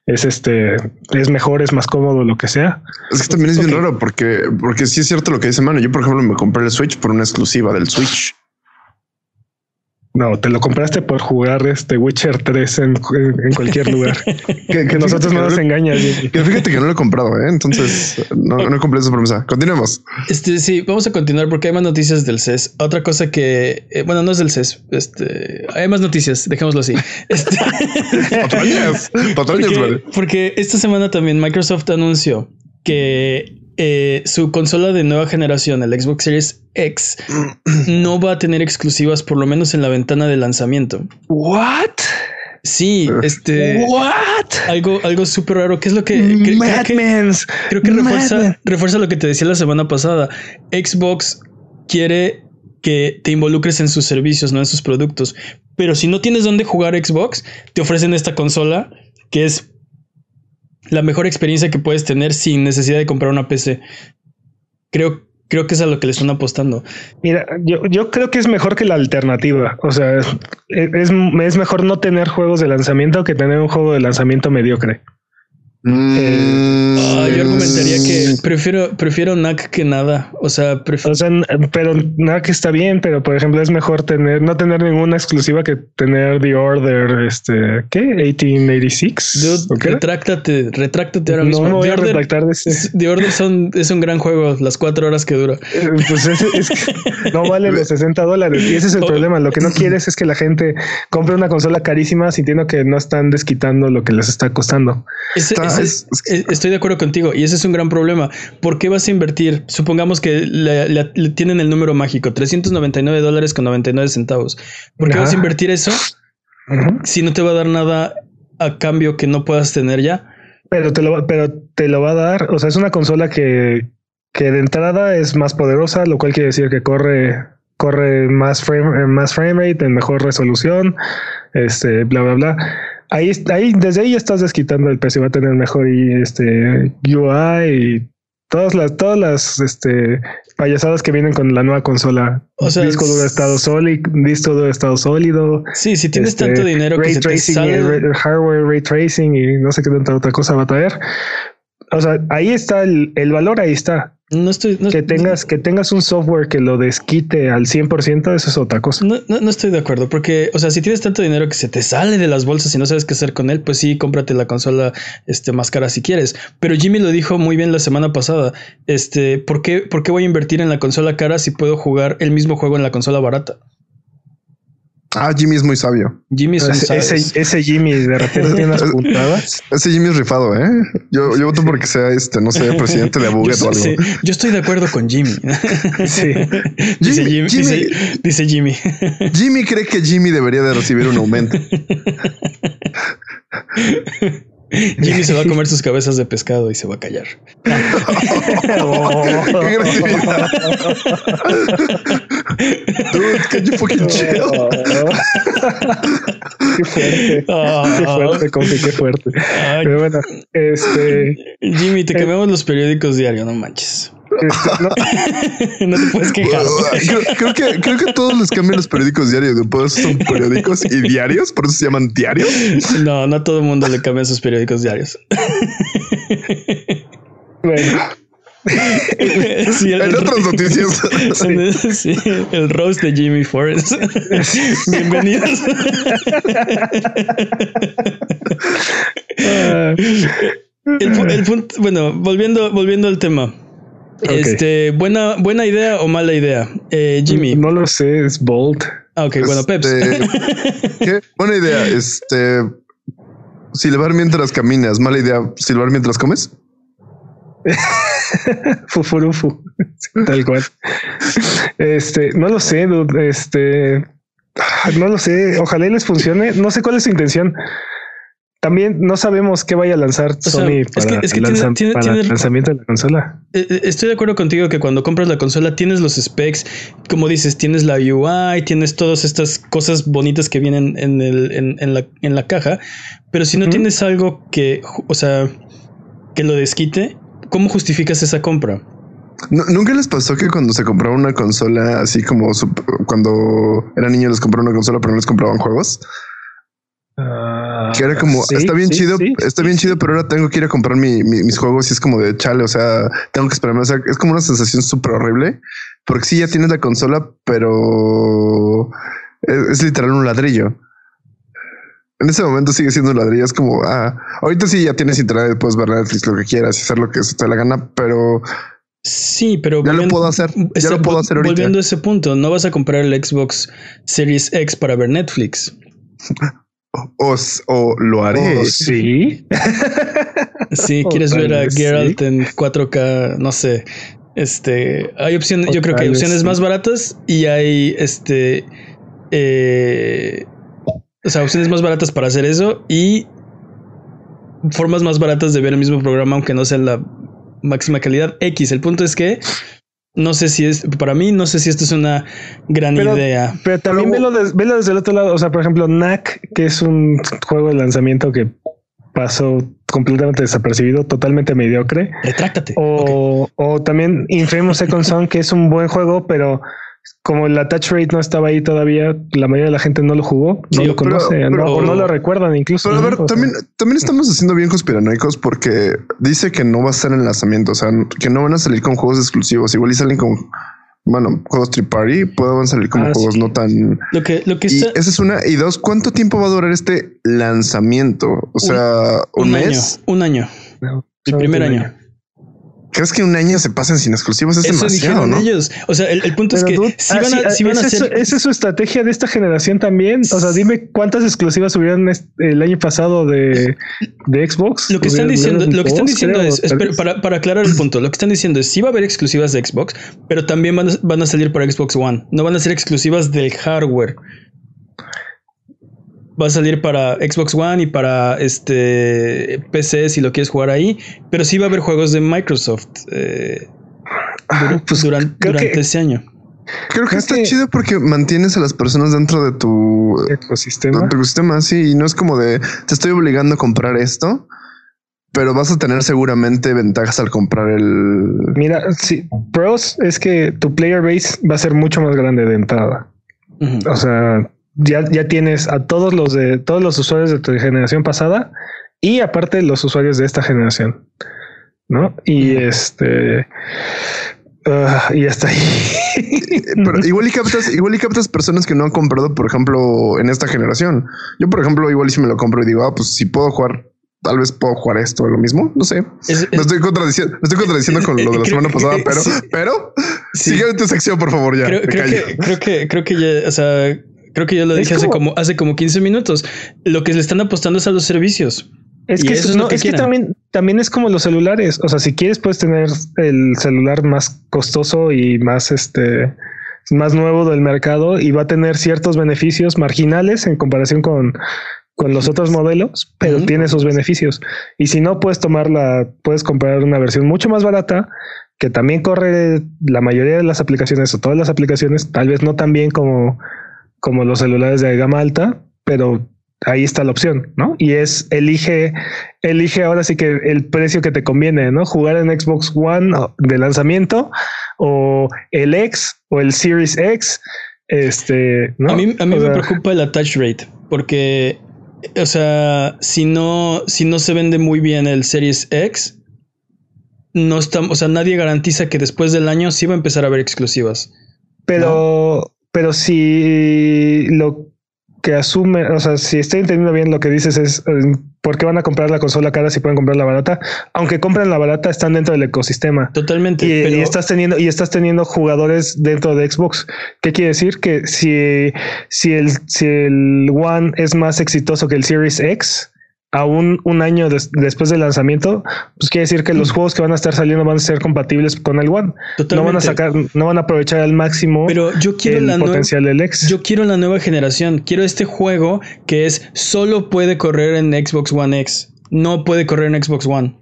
es este, es mejor, es más cómodo, lo que sea. Es que también es bien raro porque, porque sí es cierto lo que dice Mano. Yo, por ejemplo, me compré el Switch por una exclusiva del Switch. No, te lo compraste por jugar este Witcher 3 en, en cualquier lugar. [LAUGHS] que, nosotros no nos engañan. Que [LAUGHS] fíjate que no lo he comprado, ¿eh? entonces no, no he cumplido esa promesa. Continuemos. Este, sí, vamos a continuar porque hay más noticias del CES. Otra cosa que, eh, bueno, no es del CES. Este, hay más noticias, dejémoslo así. [LAUGHS] Este, porque, porque esta semana también Microsoft anunció que eh, su consola de nueva generación, el Xbox Series X, [CLEARS THROAT] no va a tener exclusivas por lo menos en la ventana de lanzamiento. What? Sí, este. What? Algo, algo súper raro. ¿Qué es lo que. creo que, creo que refuerza, refuerza lo que te decía la semana pasada. Xbox quiere que te involucres en sus servicios, no en sus productos. Pero si no tienes dónde jugar Xbox, te ofrecen esta consola que es la mejor experiencia que puedes tener sin necesidad de comprar una PC. Creo, Creo que es a lo que le están apostando. Mira, yo, yo creo que es mejor que la alternativa. O sea, es, es mejor no tener juegos de lanzamiento que tener un juego de lanzamiento mediocre. Mm, ah, yo argumentaría que prefiero, prefiero NAC que nada. O sea, prefiero. pero NAC está bien, pero por ejemplo, es mejor tener, no tener ninguna exclusiva que tener The Order, este, ¿qué? 1886. Dude, retráctate, retráctate ahora mismo. No voy a retractar de ese. The Order son, es un gran juego, las cuatro horas que dura. Eh, pues es, es que no vale los 60 dólares y ese es el [LAUGHS] oh. problema. Lo que no quieres es que la gente compre una consola carísima sintiendo que no están desquitando lo que les está costando. Eh, estoy de acuerdo contigo y ese es un gran problema. ¿Por qué vas a invertir? Supongamos que le, tienen el número mágico, 399 dólares con 99 centavos. ¿Por qué vas a invertir eso si no te va a dar nada a cambio que no puedas tener ya? Pero te lo, pero te lo va a dar. O sea, es una consola que, que de entrada es más poderosa, lo cual quiere decir que corre corre más frame, más frame rate, en mejor resolución, este, bla, bla, bla ahí, ahí, desde ahí estás desquitando el precio, va a tener mejor y este UI y todas las, todas las este, payasadas que vienen con la nueva consola. O sea, disco duro de estado sólido, disco duro de estado sólido. Sí, si tienes este, tanto dinero ray que tracing, hardware, ray tracing y no sé qué tanta otra cosa va a traer. O sea, ahí está el, el valor, ahí está. No estoy. que tengas, que tengas un software que lo desquite al 100%, eso es otra cosa. No, no, estoy de acuerdo, porque, o sea, si tienes tanto dinero que se te sale de las bolsas y no sabes qué hacer con él, pues sí, cómprate la consola este, más cara si quieres. Pero Jimmy lo dijo muy bien la semana pasada. Este, ¿por qué, ¿por qué voy a invertir en la consola cara si puedo jugar el mismo juego en la consola barata? Ah, Jimmy es muy sabio. Jimmy es ese, ese, Jimmy de repente [LAUGHS] tiene unas puntadas. Ese Jimmy es rifado, ¿eh? Yo, yo voto porque sea este, no sé, presidente de [LAUGHS] Abuget o algo. yo estoy de acuerdo con Jimmy. Sí. [LAUGHS] Dice Jimmy, dice, Jimmy. Jimmy cree que Jimmy debería de recibir un aumento. Jimmy se va a comer sus cabezas de pescado y se va a callar. [LAUGHS] Dude, can you fucking chill? qué fuerte. [LAUGHS] qué fuerte, compi, qué fuerte. Pero bueno, este. Jimmy, te cambiamos los periódicos diarios, no manches. Este, [LAUGHS] no, te puedes quejar. Creo, que, creo que todos les cambian los periódicos diarios. Después son periódicos y diarios, por eso se llaman diarios. No, no a todo el mundo le cambian sus periódicos diarios. Bueno. [LAUGHS] en otras [LAUGHS] noticias. el roast de Jimmy Forrest. Bienvenidos. el, punto, bueno, volviendo, volviendo al tema. Este, buena, buena idea o mala idea, eh, Jimmy. No lo sé, es bold. Ah, ok, bueno, Peps. Este, [LAUGHS] buena idea. Este, silbar mientras caminas, mala idea. Silbar mientras comes. [LAUGHS] Fufurufu, tal cual. Este, no lo sé, este, no lo sé. Ojalá les funcione. No sé cuál es su intención. También no sabemos qué vaya a lanzar Sony para, el lanzamiento de la consola. Eh, eh, estoy de acuerdo contigo que cuando compras la consola tienes los specs, como dices, tienes la UI, tienes todas estas cosas bonitas que vienen en, el, en, la, en la, caja, pero si no tienes algo que, o sea, que lo desquite, ¿cómo justificas esa compra? ¿Nunca les pasó que cuando se compraba una consola, así como cuando era niño les compraron una consola, pero no les compraban juegos? Que era como, está bien chido, está bien chido, pero ahora tengo que ir a comprar mis juegos y es como de chale, o sea, tengo que esperarme. O sea, es como una sensación súper horrible porque sí, ya tienes la consola, pero es, literal un ladrillo. En ese momento sigue siendo un ladrillo. Es como, ah, ahorita sí ya tienes internet, puedes ver Netflix, lo que quieras y hacer lo que se te la gana, pero Sí, pero ya lo puedo hacer. Ya lo puedo hacer ahorita. Volviendo a ese punto, no vas a comprar el Xbox Series X para ver Netflix. [LAUGHS] Os, o lo haré. Oh, sí. Si [LAUGHS] quieres ver a Geralt en 4K, no sé. Este, hay opciones, yo creo que hay opciones más baratas y hay este, eh, o sea, opciones más baratas para hacer eso y formas más baratas de ver el mismo programa, aunque no sea la máxima calidad X. El punto es que no sé si es, para mí, no sé si esto es una gran idea. Pero también velo, desde el otro lado. O sea, por ejemplo, NAC, que es un juego de lanzamiento que pasó completamente desapercibido, totalmente mediocre. Retráctate. O, o también Infamous Second Son, que es un buen juego, pero como el attach rate no estaba ahí todavía, la mayoría de la gente no lo jugó, no Sí, lo pero- conoce, no, o no lo recuerdan incluso. Pero a ver, también, también estamos haciendo bien conspiranoicos porque dice que no va a estar en lanzamiento, o sea, que no van a salir con juegos exclusivos. Igual y salen con, bueno, juegos trip party, pueden salir como Ah, juegos sí. no tan. Lo que, lo que Y está. esa es una. Y dos, ¿cuánto tiempo va a durar este lanzamiento? O sea, un, un mes. año. Un año. no, El primer año. ¿Crees que un año se pasen sin exclusivos? Es Eso demasiado, ¿no? ellos. O sea, el, el punto es que dude, si ah, van a, sí van a esa es hacer. su- esa es su estrategia de esta generación también. O sea, dime cuántas exclusivas hubieran el año pasado de, de Xbox. Lo que están diciendo, lo que están diciendo creo, es, para, para aclarar el punto, lo que están diciendo es sí va a haber exclusivas de Xbox, pero también van a, van a salir para Xbox One. No van a ser exclusivas del hardware. Va a salir para Xbox One y para este PC si lo quieres jugar ahí, pero sí va a haber juegos de Microsoft eh, Ah, pues duran- durante que- ese año. Creo que Creo está que- chido porque mantienes a las personas dentro de tu, ecosistema. de tu ecosistema, sí, y no es como de te estoy obligando a comprar esto, pero vas a tener seguramente ventajas al comprar el. Mira, sí, pros es que tu player base va a ser mucho más grande de entrada. O sea, ya, ya tienes a todos los de todos los usuarios de tu generación pasada y aparte los usuarios de esta generación, ¿no? Y este ah, y hasta ahí. [LAUGHS] Pero igual y captas, igual y captas personas que no han comprado, por ejemplo, en esta generación. Yo, por ejemplo, igual y si me lo compro y digo, ah, pues si puedo jugar, tal vez puedo jugar esto, lo mismo. No sé. Es- Me es- estoy contradiciendo, me estoy contradiciendo con lo de la Creo- semana pasada, pero, sí. pero Sí. sigue en tu sección, por favor, ya. creo, creo que, creo que creo que ya, o sea, creo que ya lo dije hace como- como hace como 15 minutos. Lo que le están apostando es a los servicios. Es que, eso es, no, que es que también, también es como los celulares. O sea, si quieres, puedes tener el celular más costoso y más este más nuevo del mercado y va a tener ciertos beneficios marginales en comparación con, con los otros modelos, pero tiene sus beneficios. Y si no, puedes tomarla, puedes comprar una versión mucho más barata que también corre la mayoría de las aplicaciones o todas las aplicaciones, tal vez no tan bien como, como los celulares de gama alta, pero ahí está la opción, ¿no? Y es elige, elige ahora sí que el precio que te conviene, ¿no? Jugar en Xbox One de lanzamiento o el X o el Series X. Este, ¿no? A mí, a mí O me preocupa el attach rate porque, o sea, si no, si no se vende muy bien el Series X, no estamos, o sea, nadie garantiza que después del año sí va a empezar a haber exclusivas. Pero, pero si lo que asume, o sea, si estoy entendiendo bien lo que dices es eh, por qué van a comprar la consola cara si pueden comprar la barata, aunque compren la barata están dentro del ecosistema. Totalmente. Y, pero y estás teniendo y estás teniendo jugadores dentro de Xbox. ¿Qué quiere decir? Que si, si el si el One es más exitoso que el Series X, aún un año des- después del lanzamiento, pues quiere decir que los juegos que van a estar saliendo van a ser compatibles con el One. No van a sacar, no van a aprovechar al máximo Pero yo quiero el la nueva. potencial del X. Yo quiero la nueva generación. Quiero este juego que es solo puede correr en Xbox One X. No puede correr en Xbox One.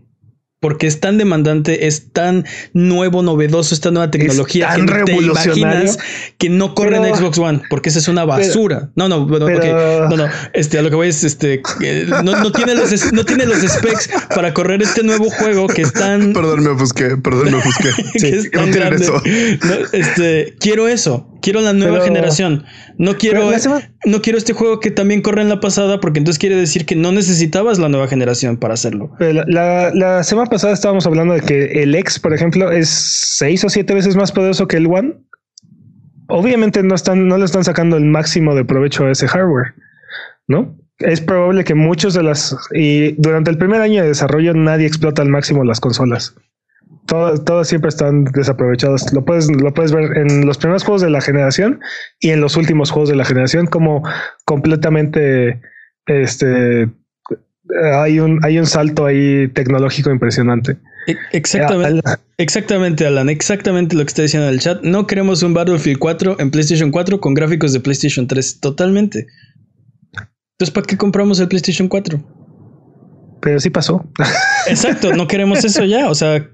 Porque es tan demandante, es tan nuevo, novedoso esta nueva tecnología tan que revolucionario. que no corre en Pero- Xbox One, porque esa es una basura. no, no, bueno, pero-. No, no. Este, a lo que voy es este eh, no, no tiene los es- no tiene los specs para correr este nuevo juego que es tan [LAUGHS] Perdón, me ofusqué, perdón, me ofusqué. [LAUGHS] es no tienen eso. No, este, quiero eso. Quiero la nueva Pero- generación. No quiero, Pero no quiero este juego que también corre en la pasada, porque entonces quiere decir que no necesitabas la nueva generación para hacerlo. Pero La, la- la semana pasada estábamos hablando de que el X, por ejemplo, es seis o siete veces más poderoso que el One. Obviamente no están, no le están sacando el máximo de provecho a ese hardware, ¿no? Es probable que muchos de las y durante el primer año de desarrollo nadie explota al máximo las consolas. Todo- Todas siempre están desaprovechadas. Lo puedes, lo puedes ver en los primeros juegos de la generación y en los últimos juegos de la generación como completamente este hay un, hay un salto ahí tecnológico impresionante. E- Exactamente, Al- exactamente, Alan. Exactamente lo que está diciendo en el chat. No queremos un Battlefield 4 en PlayStation 4 con gráficos de PlayStation 3. Totalmente. Entonces, ¿para qué compramos el PlayStation 4? Pero sí pasó. Exacto, no queremos eso ya. O sea,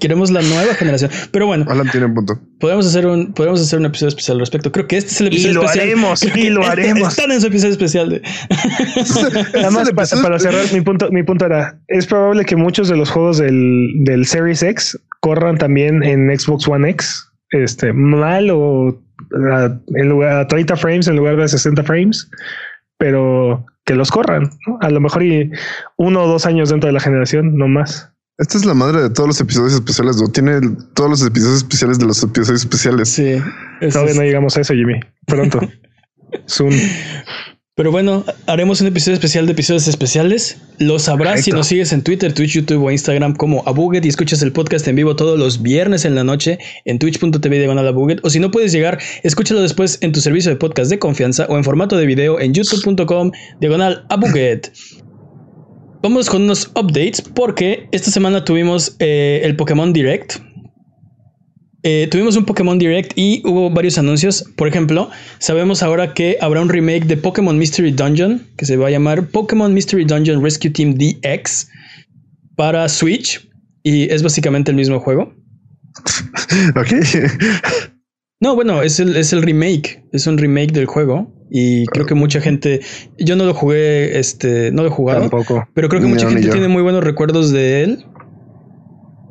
Queremos la nueva generación. Pero bueno. Alan tiene un punto. Podemos hacer un, podemos hacer un episodio especial al respecto. Creo que este es el episodio y lo especial. haremos, y lo haremos. Están en su episodio especial de. [LAUGHS] Nada más pa- para cerrar mi punto, mi punto era, es probable que muchos de los juegos del, del Series X corran también en Xbox One X, este, mal o a, en lugar, a 30 frames en lugar de 60 frames, pero que los corran, ¿no? a lo mejor y uno o dos años dentro de la generación, no más. Esta es la madre de todos los episodios especiales. ¿no? Tiene el- todos los episodios especiales de los episodios especiales. Sí. Todavía es- no llegamos a eso, Jimmy. Pronto. [LAUGHS] Soon. Pero bueno, haremos un episodio especial de episodios especiales. Lo sabrás si nos sigues en Twitter, Twitch, YouTube o Instagram como Abuget y escuchas el podcast en vivo todos los viernes en la noche en twitch.tv diagonal Abuget. O si no puedes llegar, escúchalo después en tu servicio de podcast de confianza o en formato de video en youtube.com diagonal Abuget. Vamos con unos updates porque esta semana tuvimos eh, el Pokémon Direct. Eh, tuvimos un Pokémon Direct y hubo varios anuncios. Por ejemplo, sabemos ahora que habrá un remake de Pokémon Mystery Dungeon que se va a llamar Pokémon Mystery Dungeon Rescue Team DX para Switch y es básicamente el mismo juego. [LAUGHS] Ok. No, bueno, es el, es el remake, es un remake del juego y creo que mucha gente, yo no lo jugué, este, no lo he jugado, Tampoco. pero creo que mucha gente tiene muy buenos recuerdos de él.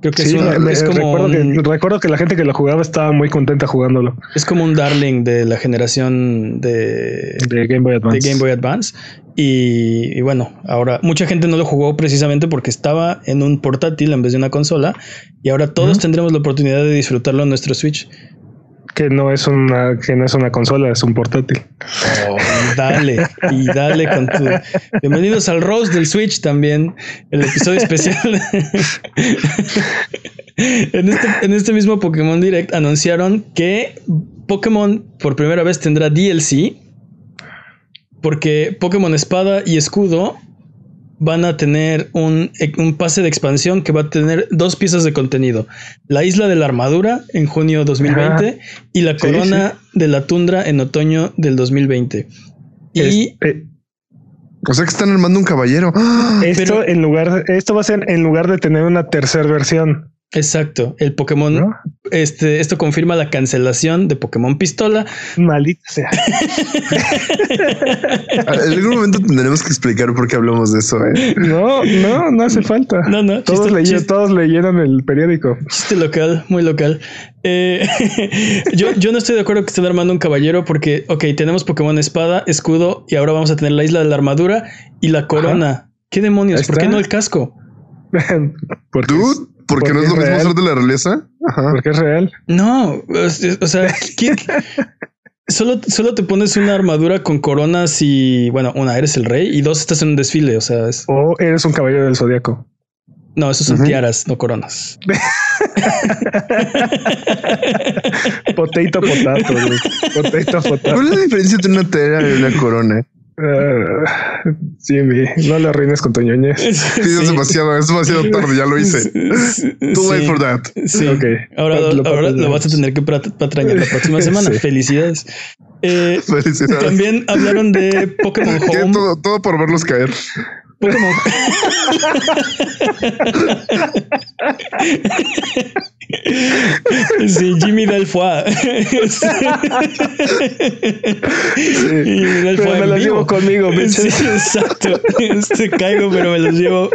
Creo que Sí, es, un- me- es como recuerdo, un- que, recuerdo que la gente que lo jugaba estaba muy contenta jugándolo es como un darling de la generación de, de Game Boy Advance. de Game Boy Advance. Y, y bueno, ahora mucha gente no lo jugó precisamente porque estaba en un portátil en vez de una consola. Y ahora todos tendremos la oportunidad de disfrutarlo en nuestro Switch. Que no es una que no es una consola, es un portátil. Oh, dale y dale con tu. Bienvenidos al Rose del Switch también, el episodio especial. en, este, en este mismo Pokémon Direct anunciaron que Pokémon por primera vez tendrá DLC. Porque Pokémon Espada y Escudo van a tener un, un pase de expansión que va a tener dos piezas de contenido. La isla de la armadura en junio 2020 y la Sí, corona de la tundra en otoño del 2020. Y Este, O sea que están armando un caballero. ¡Ah! esto pero- en lugar esto va a ser en lugar de tener una tercera versión, exacto, el Pokémon, ¿no? este, esto confirma la cancelación de Pokémon Pistola. Maldita sea. [LAUGHS] En algún momento tendremos que explicar por qué hablamos de eso. ¿eh? No, no, no hace falta. No, no, Todos, chiste- leyeron, chiste- todos leyeron el periódico. Chiste local, muy local. Eh, [LAUGHS] yo, yo no estoy de acuerdo que estén armando un caballero porque, ok, tenemos Pokémon Espada, Escudo y ahora vamos a tener la isla de la armadura y la corona. ¿Qué demonios? ¿Por qué no el casco? [LAUGHS] porque, Dude, es, ¿por qué porque no es es lo mismo ser de la realeza? Ajá. porque es real. No, o sea, ¿quién- Solo, solo te pones una armadura con coronas y, bueno, una, eres el rey y dos, estás en un desfile, o sea, es- O eres un caballero del zodiaco. no, esos son tiaras, no coronas. [LAUGHS] Potato potato. güey. Potato potato. ¿Cuál es la diferencia entre una tela y una corona? Ah, Jimmy, no lo arruines con tu ñoñez. Sí, es demasiado, es demasiado tarde, ya lo hice. Too late Sí. for that. Sí. Ok. Ahora, Lo- lo ahora lo patrocinas. vas a tener que pat- patrañar la próxima semana. [LAUGHS] Sí. Felicidades. Eh, Felicidades. también hablaron de [LAUGHS] Pokémon Home. todo, todo por verlos caer. Pokémon. [LAUGHS] Sí, Jimmy da el foie. Y me da el Pero me vivo. llevo conmigo. Sí, exacto. Este caigo, pero me los llevo.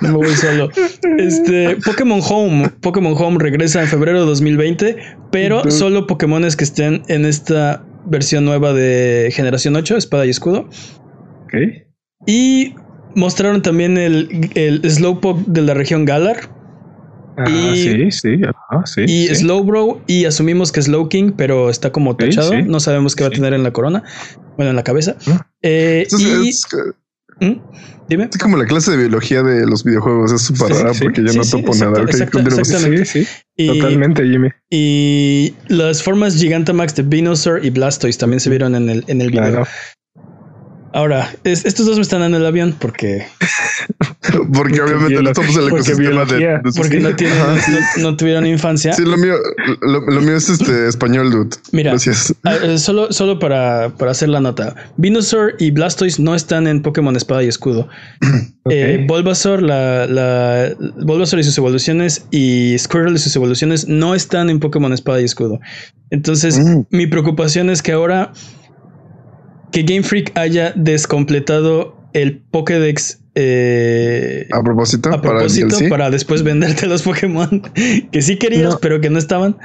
No me voy solo. Este Pokémon Home. Pokémon Home regresa en febrero de 2020, pero Ujú. solo Pokémones que estén en esta versión nueva de generación 8, espada y escudo. Ok. Y mostraron también el, el Slowpoke de la región Galar Ah, Y- sí, sí. Ah, sí. y sí. Slowbro y asumimos que Slowking, pero está como tachado. sí. No sabemos qué va a tener en la corona. Bueno, en la cabeza. Mm. Eh, es, y, es- ¿Mm? Dime. es como la clase de biología de los videojuegos. Es súper Sí, rara porque yo no topo exacto, nada. Exacto, exactamente. Sí, sí. Y, Totalmente, Jimmy. y las formas Gigantamax de Venusaur y Blastoise también se vieron en el, en el video. Claro. Ahora, es- estos dos me están en el avión porque [LAUGHS] Porque, obviamente no estamos en el ecosistema de, Porque no, tienen, no, tuvieron infancia. Sí, lo mío, lo, mío es este español, dude. Mira, Gracias. Eh, solo, solo para, para, hacer la nota. Venusaur y Blastoise no están en Pokémon Espada y Escudo. [CLEARS THROAT] Eh, Bulbasaur, la, la, Bulbasaur y sus evoluciones y Squirtle y sus evoluciones no están en Pokémon Espada y Escudo. Entonces, mm. mi preocupación es que ahora que Game Freak haya descompletado el Pokédex eh, a propósito, a propósito para, después venderte los Pokémon [LAUGHS] que sí querías, pero que no estaban.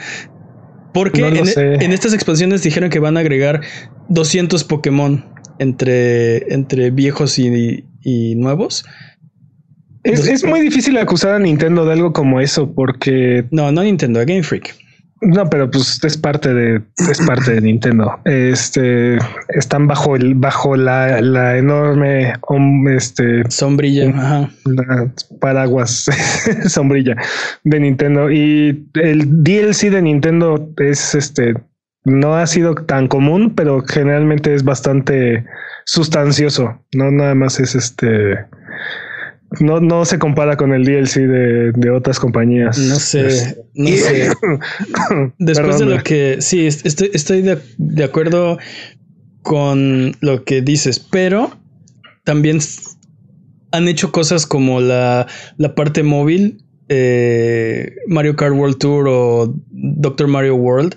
Porque en, estas expansiones dijeron que van a agregar 200 Pokémon entre, entre viejos y, nuevos. Es, muy difícil acusar a Nintendo de algo como eso porque... No, no Nintendo, a Game Freak. No, pero pues es parte de es parte de Nintendo. Este están bajo el bajo la, la enorme este sombrilla, paraguas [LAUGHS] sombrilla de Nintendo y el DLC de Nintendo es este no ha sido tan común, pero generalmente es bastante sustancioso. No nada más es este no, no se compara con el DLC de, de otras compañías. No sé, no sé. [COUGHS] Después de lo que sí, estoy, estoy de, acuerdo con lo que dices, pero también han hecho cosas como la, la parte móvil, eh, Mario Kart World Tour o Doctor Mario World,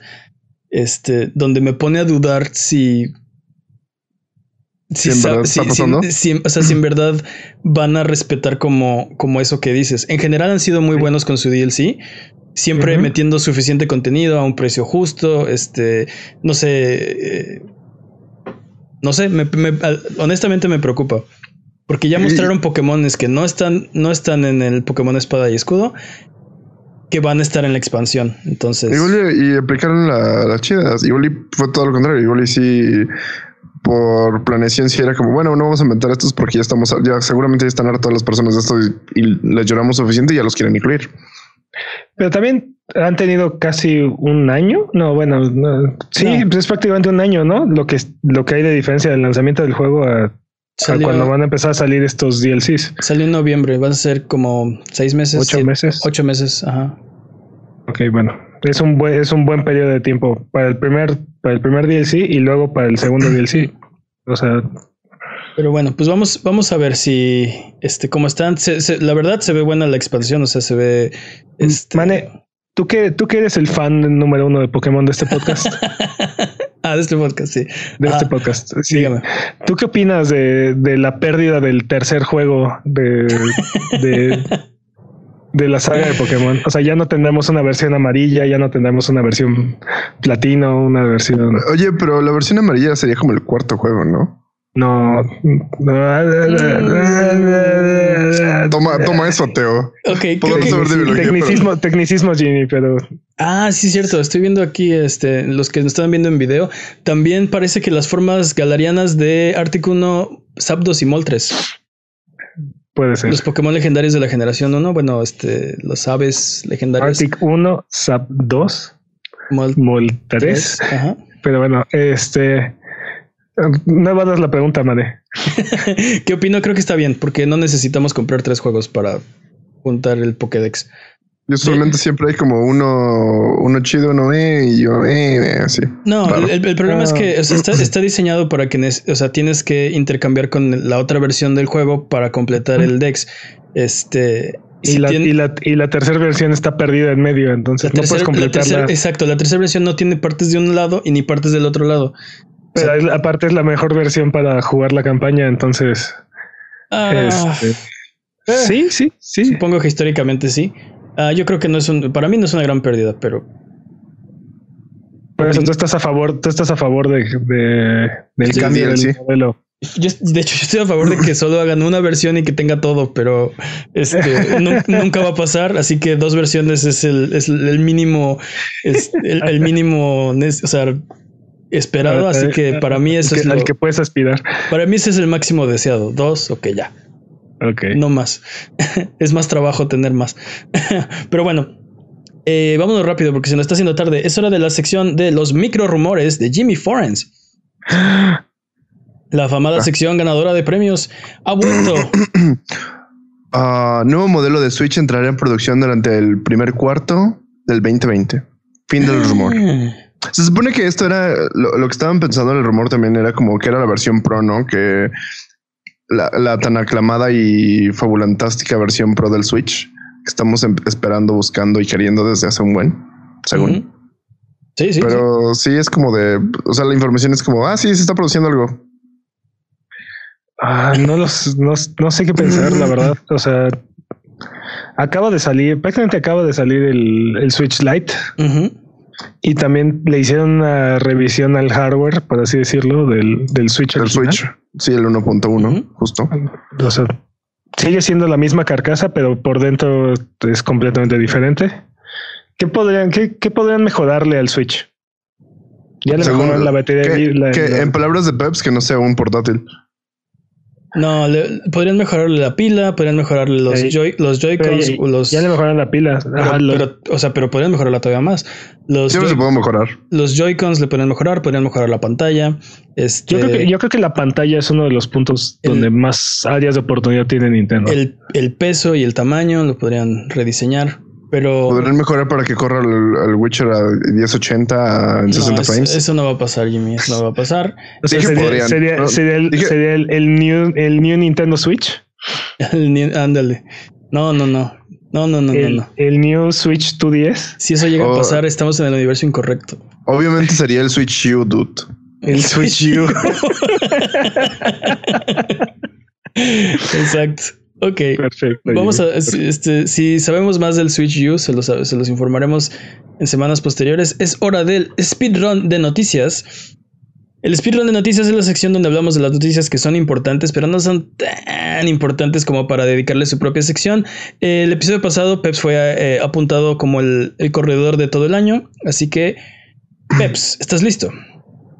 este, donde me pone a dudar si si, en verdad o sea, si en verdad van a respetar como, como eso que dices. En general han sido muy buenos con su DLC. Siempre metiendo suficiente contenido a un precio justo. Este, no sé. Eh, no sé, honestamente me preocupa. Porque ya mostraron Pokémones que no están, no están en el Pokémon Espada y Escudo. Que van a estar en la expansión. Entonces. Igual y, aplicaron las la chidas. Igual y fue todo lo contrario. Igual y sí por planeación si era como, bueno, no vamos a inventar estos porque ya estamos, ya seguramente ya están hartas las personas de esto y, les lloramos suficiente y ya los quieren incluir. Pero también han tenido casi un año. No, bueno, sí, Pues es prácticamente un año, ¿no? Lo que, lo que hay de diferencia del lanzamiento del juego a, cuando van a empezar a salir estos DLCs. Salió en noviembre, va a ser como seis meses. Ocho meses. Ocho meses, ajá. Ok, bueno, es un buen, es un buen periodo de tiempo para el primer, para el primer DLC y luego para el segundo DLC. O sea. Pero bueno, pues vamos, vamos a ver si este, cómo están. la verdad se ve buena la expansión, o sea, se ve. Este... Mane, ¿tú que, tú que eres el fan número uno de Pokémon de este podcast. [LAUGHS] ah, de este podcast, sí. De este podcast. Sí. Dígame. ¿Tú qué opinas de, de la pérdida del tercer juego de, de [LAUGHS] de la saga de Pokémon. O sea, ya no tendremos una versión amarilla, ya no tendremos una versión platino, una versión. Oye, pero la versión amarilla sería como el cuarto juego, ¿no? No. Toma, toma eso, Teo. Ok, tecnicismo, tecnicismo, Ginny, pero. Ah, sí, cierto. Estoy viendo aquí, este, los que nos están viendo en video. También parece que las formas galarianas de Articuno, Zapdos y Moltres. Puede ser. Los Pokémon legendarios de la generación 1, bueno, este, los aves legendarios. Arctic 1, Zap 2, Mol, 3. Pero bueno, este. No dar la pregunta, Mane. [LAUGHS] ¿Qué opino? Creo que está bien, porque no necesitamos comprar tres juegos para juntar el Pokédex. Yo solamente siempre hay como uno, uno chido, uno eh, y yo eh, así. No, el, problema es que está, diseñado para que, o sea, tienes que intercambiar con la otra versión del juego para completar el Dex. Este. Y, la, y, la, tercera versión está perdida en medio, entonces no puedes completarla. exacto, la tercera versión no tiene partes de un lado y ni partes del otro lado. Pero aparte es la mejor versión para jugar la campaña, entonces. Ah. Este, sí, sí, sí. Supongo que históricamente sí. Ah, yo creo que no es un, para mí no es una gran pérdida, pero. Por eso tú estás a favor, tú estás a favor de, del cambio del modelo. de hecho, yo estoy a favor de que solo hagan una versión y que tenga todo, pero este, [LAUGHS] nunca va a pasar. Así que dos versiones es el, es el mínimo, es el, mínimo, o sea, esperado. Así que para mí eso es lo que puedes aspirar. Para mí ese es el máximo deseado. Dos, ok, ya. No más. [LAUGHS] es más trabajo tener más. [LAUGHS] Pero bueno, eh, vámonos rápido porque se nos está haciendo tarde. Es hora de la sección de los micro rumores de Jimmy Forens. La famada ah. sección ganadora de premios ha vuelto. [CLEARS THROAT] Ah, nuevo modelo de Switch entrará en producción durante el primer cuarto del 2020. Fin del rumor. Ah. Se supone que esto era lo, lo que estaban pensando en el rumor también era como que era la versión Pro, ¿no? Que la, la tan aclamada y fabulantástica versión Pro del Switch que estamos em- esperando, buscando y queriendo desde hace un buen, según. Sí, sí. sí. Pero sí. es como de, o sea, la información es como, ah, sí, se está produciendo algo. Ah, no, los, no, no sé qué pensar, la verdad. O sea, acaba de salir, prácticamente acaba de salir el, el Switch Lite. Y también le hicieron una revisión al hardware, por así decirlo, del, del Switch. El original. Switch, sí, el 1.1, Ujú. justo. O sea, sigue siendo la misma carcasa, pero por dentro es completamente diferente. ¿Qué podrían, qué, qué podrían mejorarle al Switch? Ya le Según- mejoraron la batería. que, la- que la- en palabras de Peps, que no sea un portátil. No, le- podrían mejorarle la pila, podrían mejorarle los, Ey. joy, los Joy-Cons, ya, o los. ya le mejoraron la pila. pero, Ajá, lo- pero, o sea, pero podrían mejorarla todavía más. Los, Siempre se Joy- puede mejorar. los Joy-Cons le podrían mejorar, podrían mejorar la pantalla. Este, yo, creo que, yo creo que la pantalla es uno de los puntos El- donde más áreas de oportunidad tiene Nintendo. el, el peso y el tamaño lo podrían rediseñar. Pero Podrían mejorar para que corra el, el Witcher a 1080 en no, 60 eso, frames. eso no va a pasar, Jimmy. Eso no va a pasar. [LAUGHS] O sea, dije sería, podrían, sería- ¿no? sería el, Dije- sería el, el new, el new Nintendo Switch. El Ándale. No, no, no. No, no, no, no, el, no. el new Switch 2DS. Si eso llega a pasar, estamos en el universo incorrecto. Obviamente sería el Switch U, dude. El Switch U. [LAUGHS] Exacto. Ok. Perfecto. Vamos a, si- este, si sabemos más del Switch U, se los, se los informaremos en semanas posteriores. Es hora del speedrun de noticias. El speedrun de noticias es la sección donde hablamos de las noticias que son importantes, pero no son tan importantes como para dedicarle su propia sección. El episodio pasado, Peps fue eh, apuntado como el, el corredor de todo el año. Así que, Peps, [LAUGHS] ¿estás listo?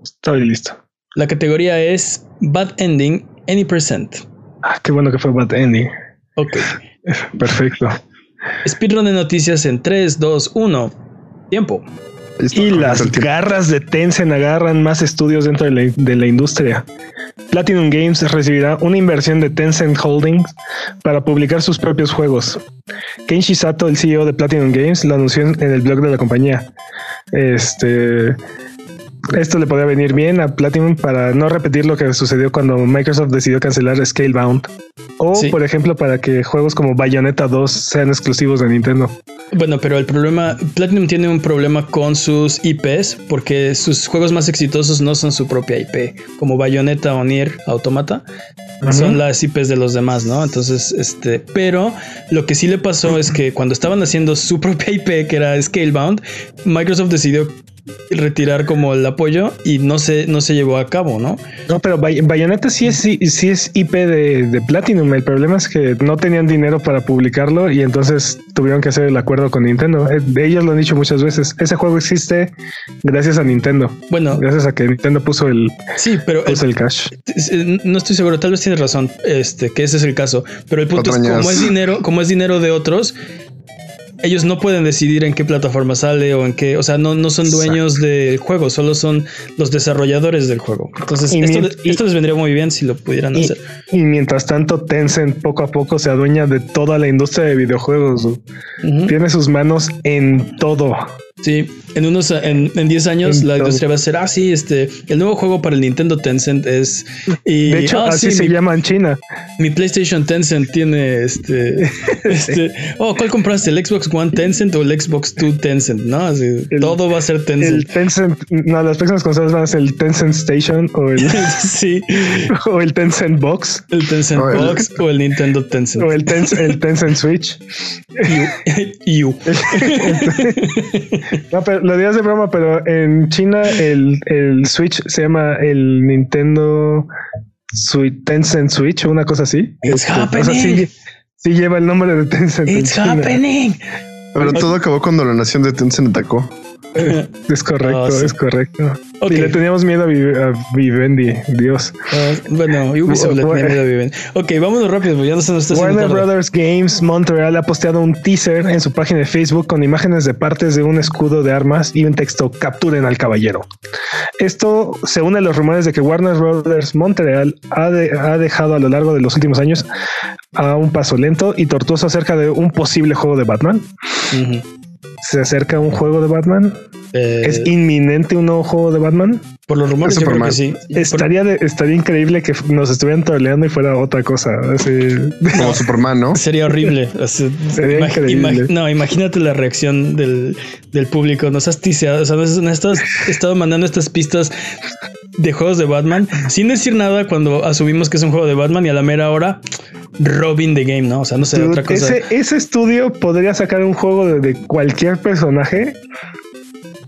Estoy listo. La categoría es Bad Ending Any Percent. Ah, qué bueno que fue Bad Ending. Ok. [LAUGHS] Perfecto. Speedrun de noticias en 3, 2, 1. Tiempo. Y las garras de Tencent agarran más estudios dentro de la, de la industria. Platinum Games recibirá una inversión de Tencent Holdings para publicar sus propios juegos. Kenshi Sato, el CEO de Platinum Games, lo anunció en el blog de la compañía. Este, esto le podría venir bien a Platinum para no repetir lo que sucedió cuando Microsoft decidió cancelar Scalebound. O, Sí. por ejemplo, para que juegos como Bayonetta 2 sean exclusivos de Nintendo. Bueno, pero el problema, Platinum tiene un problema con sus IPs porque sus juegos más exitosos no son su propia IP, como Bayonetta o Nier Automata, son las IPs de los demás, ¿no? Entonces, este, pero lo que sí le pasó es que cuando estaban haciendo su propia IP, que era Scalebound, Microsoft decidió retirar como el apoyo y no se, no se llevó a cabo, ¿no? No, pero Bay- Bayonetta sí es, sí es IP de, de Platinum. El problema es que no tenían dinero para publicarlo y entonces tuvieron que hacer el acuerdo con Nintendo. Eh, Ellos lo han dicho muchas veces. Ese juego existe gracias a Nintendo. Bueno, Gracias a que Nintendo puso el, sí, pero el puso el cash. Eh, No estoy seguro, tal vez tienes razón, este, que ese es el caso. Pero el punto es como es dinero, como es dinero de otros, ellos no pueden decidir en qué plataforma sale o en qué, o sea, no, no son dueños del juego, solo son los desarrolladores del juego. Entonces, esto, mien- y- esto les vendría muy bien si lo pudieran Y, hacer. y mientras tanto, Tencent poco a poco se adueña de toda la industria de videojuegos. Tiene sus manos en todo. Sí, en unos en, en 10 años la industria va a ser, ah, sí, este, el nuevo juego para el Nintendo Tencent es. Y, De hecho, "Ah, así sí, se mi- llama en China. Mi PlayStation Tencent tiene este, [LAUGHS] este. Oh, ¿cuál compraste? ¿El Xbox One Tencent o el Xbox Two Tencent? No, Así, El- todo va a ser El Tencent. Tencent, no, las próximas consolas van a ser el Tencent Station o el, [LAUGHS] sí, [LAUGHS] o el Tencent Box el Tencent O el- Box o el Nintendo Tencent. o el, Tencent, el Tencent Switch. You. No, pero lo digas de broma, pero en China el, el Switch se llama el Nintendo Switch, Tencent Switch una cosa así. It's Este, o sea, happening. sí, sí lleva el nombre de Tencent. en It's happening. Pero todo acabó cuando la nación de Tencent atacó. [LAUGHS] Es correcto, Oh, sí. es correcto. Ok. Y le teníamos miedo a, Vi- a Vivendi, Dios. Ah, bueno, Ubisoft le tenía miedo a Viven. Ok, vámonos rápido, porque ya no se nos está Warner tarde. Brothers Games Montreal ha posteado un teaser en su página de Facebook con imágenes de partes de un escudo de armas y un texto capturen al caballero. Esto se une a los rumores de que Warner Brothers Montreal ha, de- ha dejado a lo largo de los últimos años a un paso lento y tortuoso acerca de un posible juego de Batman. Se acerca un juego de Batman. Eh, Es inminente un nuevo juego de Batman. por los rumores, es yo creo que Superman. sí. Estaría, de- estaría increíble que nos estuvieran troleando y fuera otra cosa. Así. Como [LAUGHS] Superman, ¿no? Sería horrible. Así, Sería imag- increíble. imag- no, imagínate la reacción del, del público. Nos has tiseado, o sea, nos, nos has estado mandando estas pistas de juegos de Batman sin decir nada cuando asumimos que es un juego de Batman y a la mera hora Robin the Game, ¿no? O sea, no sé, Dude, otra cosa. Ese, ese estudio podría sacar un juego de, de cualquier personaje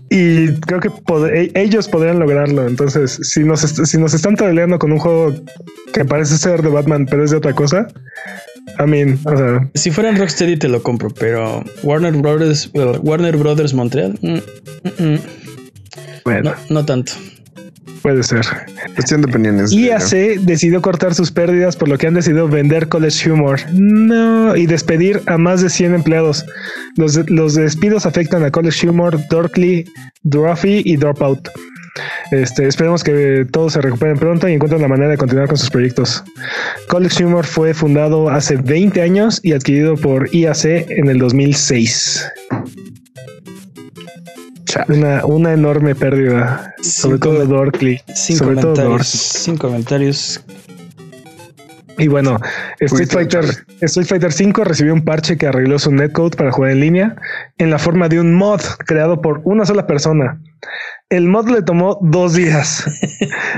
y creo que pod- e- ellos podrían lograrlo. Entonces, si nos, est- si nos están troleando con un juego que parece ser de Batman, pero es de otra cosa, I mean, o sea, Si fueran Rocksteady te lo compro, pero Warner Brothers, well, Warner Brothers Montreal, mm, mm, mm, bueno, no, no tanto. Puede ser. Cuestión de opiniones. IAC decidió cortar sus pérdidas por lo que han decidido vender College Humor. No, y despedir a más de 100 empleados. Los, los despidos afectan a College Humor, Dorkly, Duffy y Dropout. Este, esperemos que todos se recuperen pronto y encuentren la manera de continuar con sus proyectos. College Humor fue fundado hace 20 años y adquirido por IAC en el 2006. Una, una enorme pérdida, sobre todo Dorkly. Sin sobre todo comentarios. Dorkly. Sin comentarios. Y bueno, Street Fighter, Street Fighter 5 recibió un parche que arregló su netcode para jugar en línea en la forma de un mod creado por una sola persona. El mod le tomó dos días,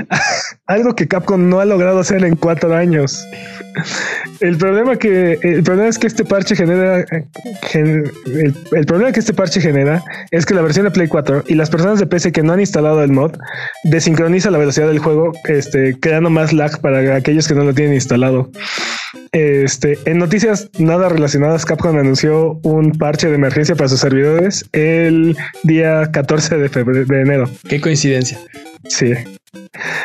[LAUGHS] algo que Capcom no ha logrado hacer en cuatro años. El problema que el problema es que este parche genera gen- el, el problema que este parche genera es que la versión de Play 4 y las personas de PC que no han instalado el mod desincroniza la velocidad del juego, este, creando más lag para aquellos que no lo tienen instalado. Este, en noticias nada relacionadas, Capcom anunció un parche de emergencia para sus servidores el día 14 de febrero de enero. Qué coincidencia. Sí.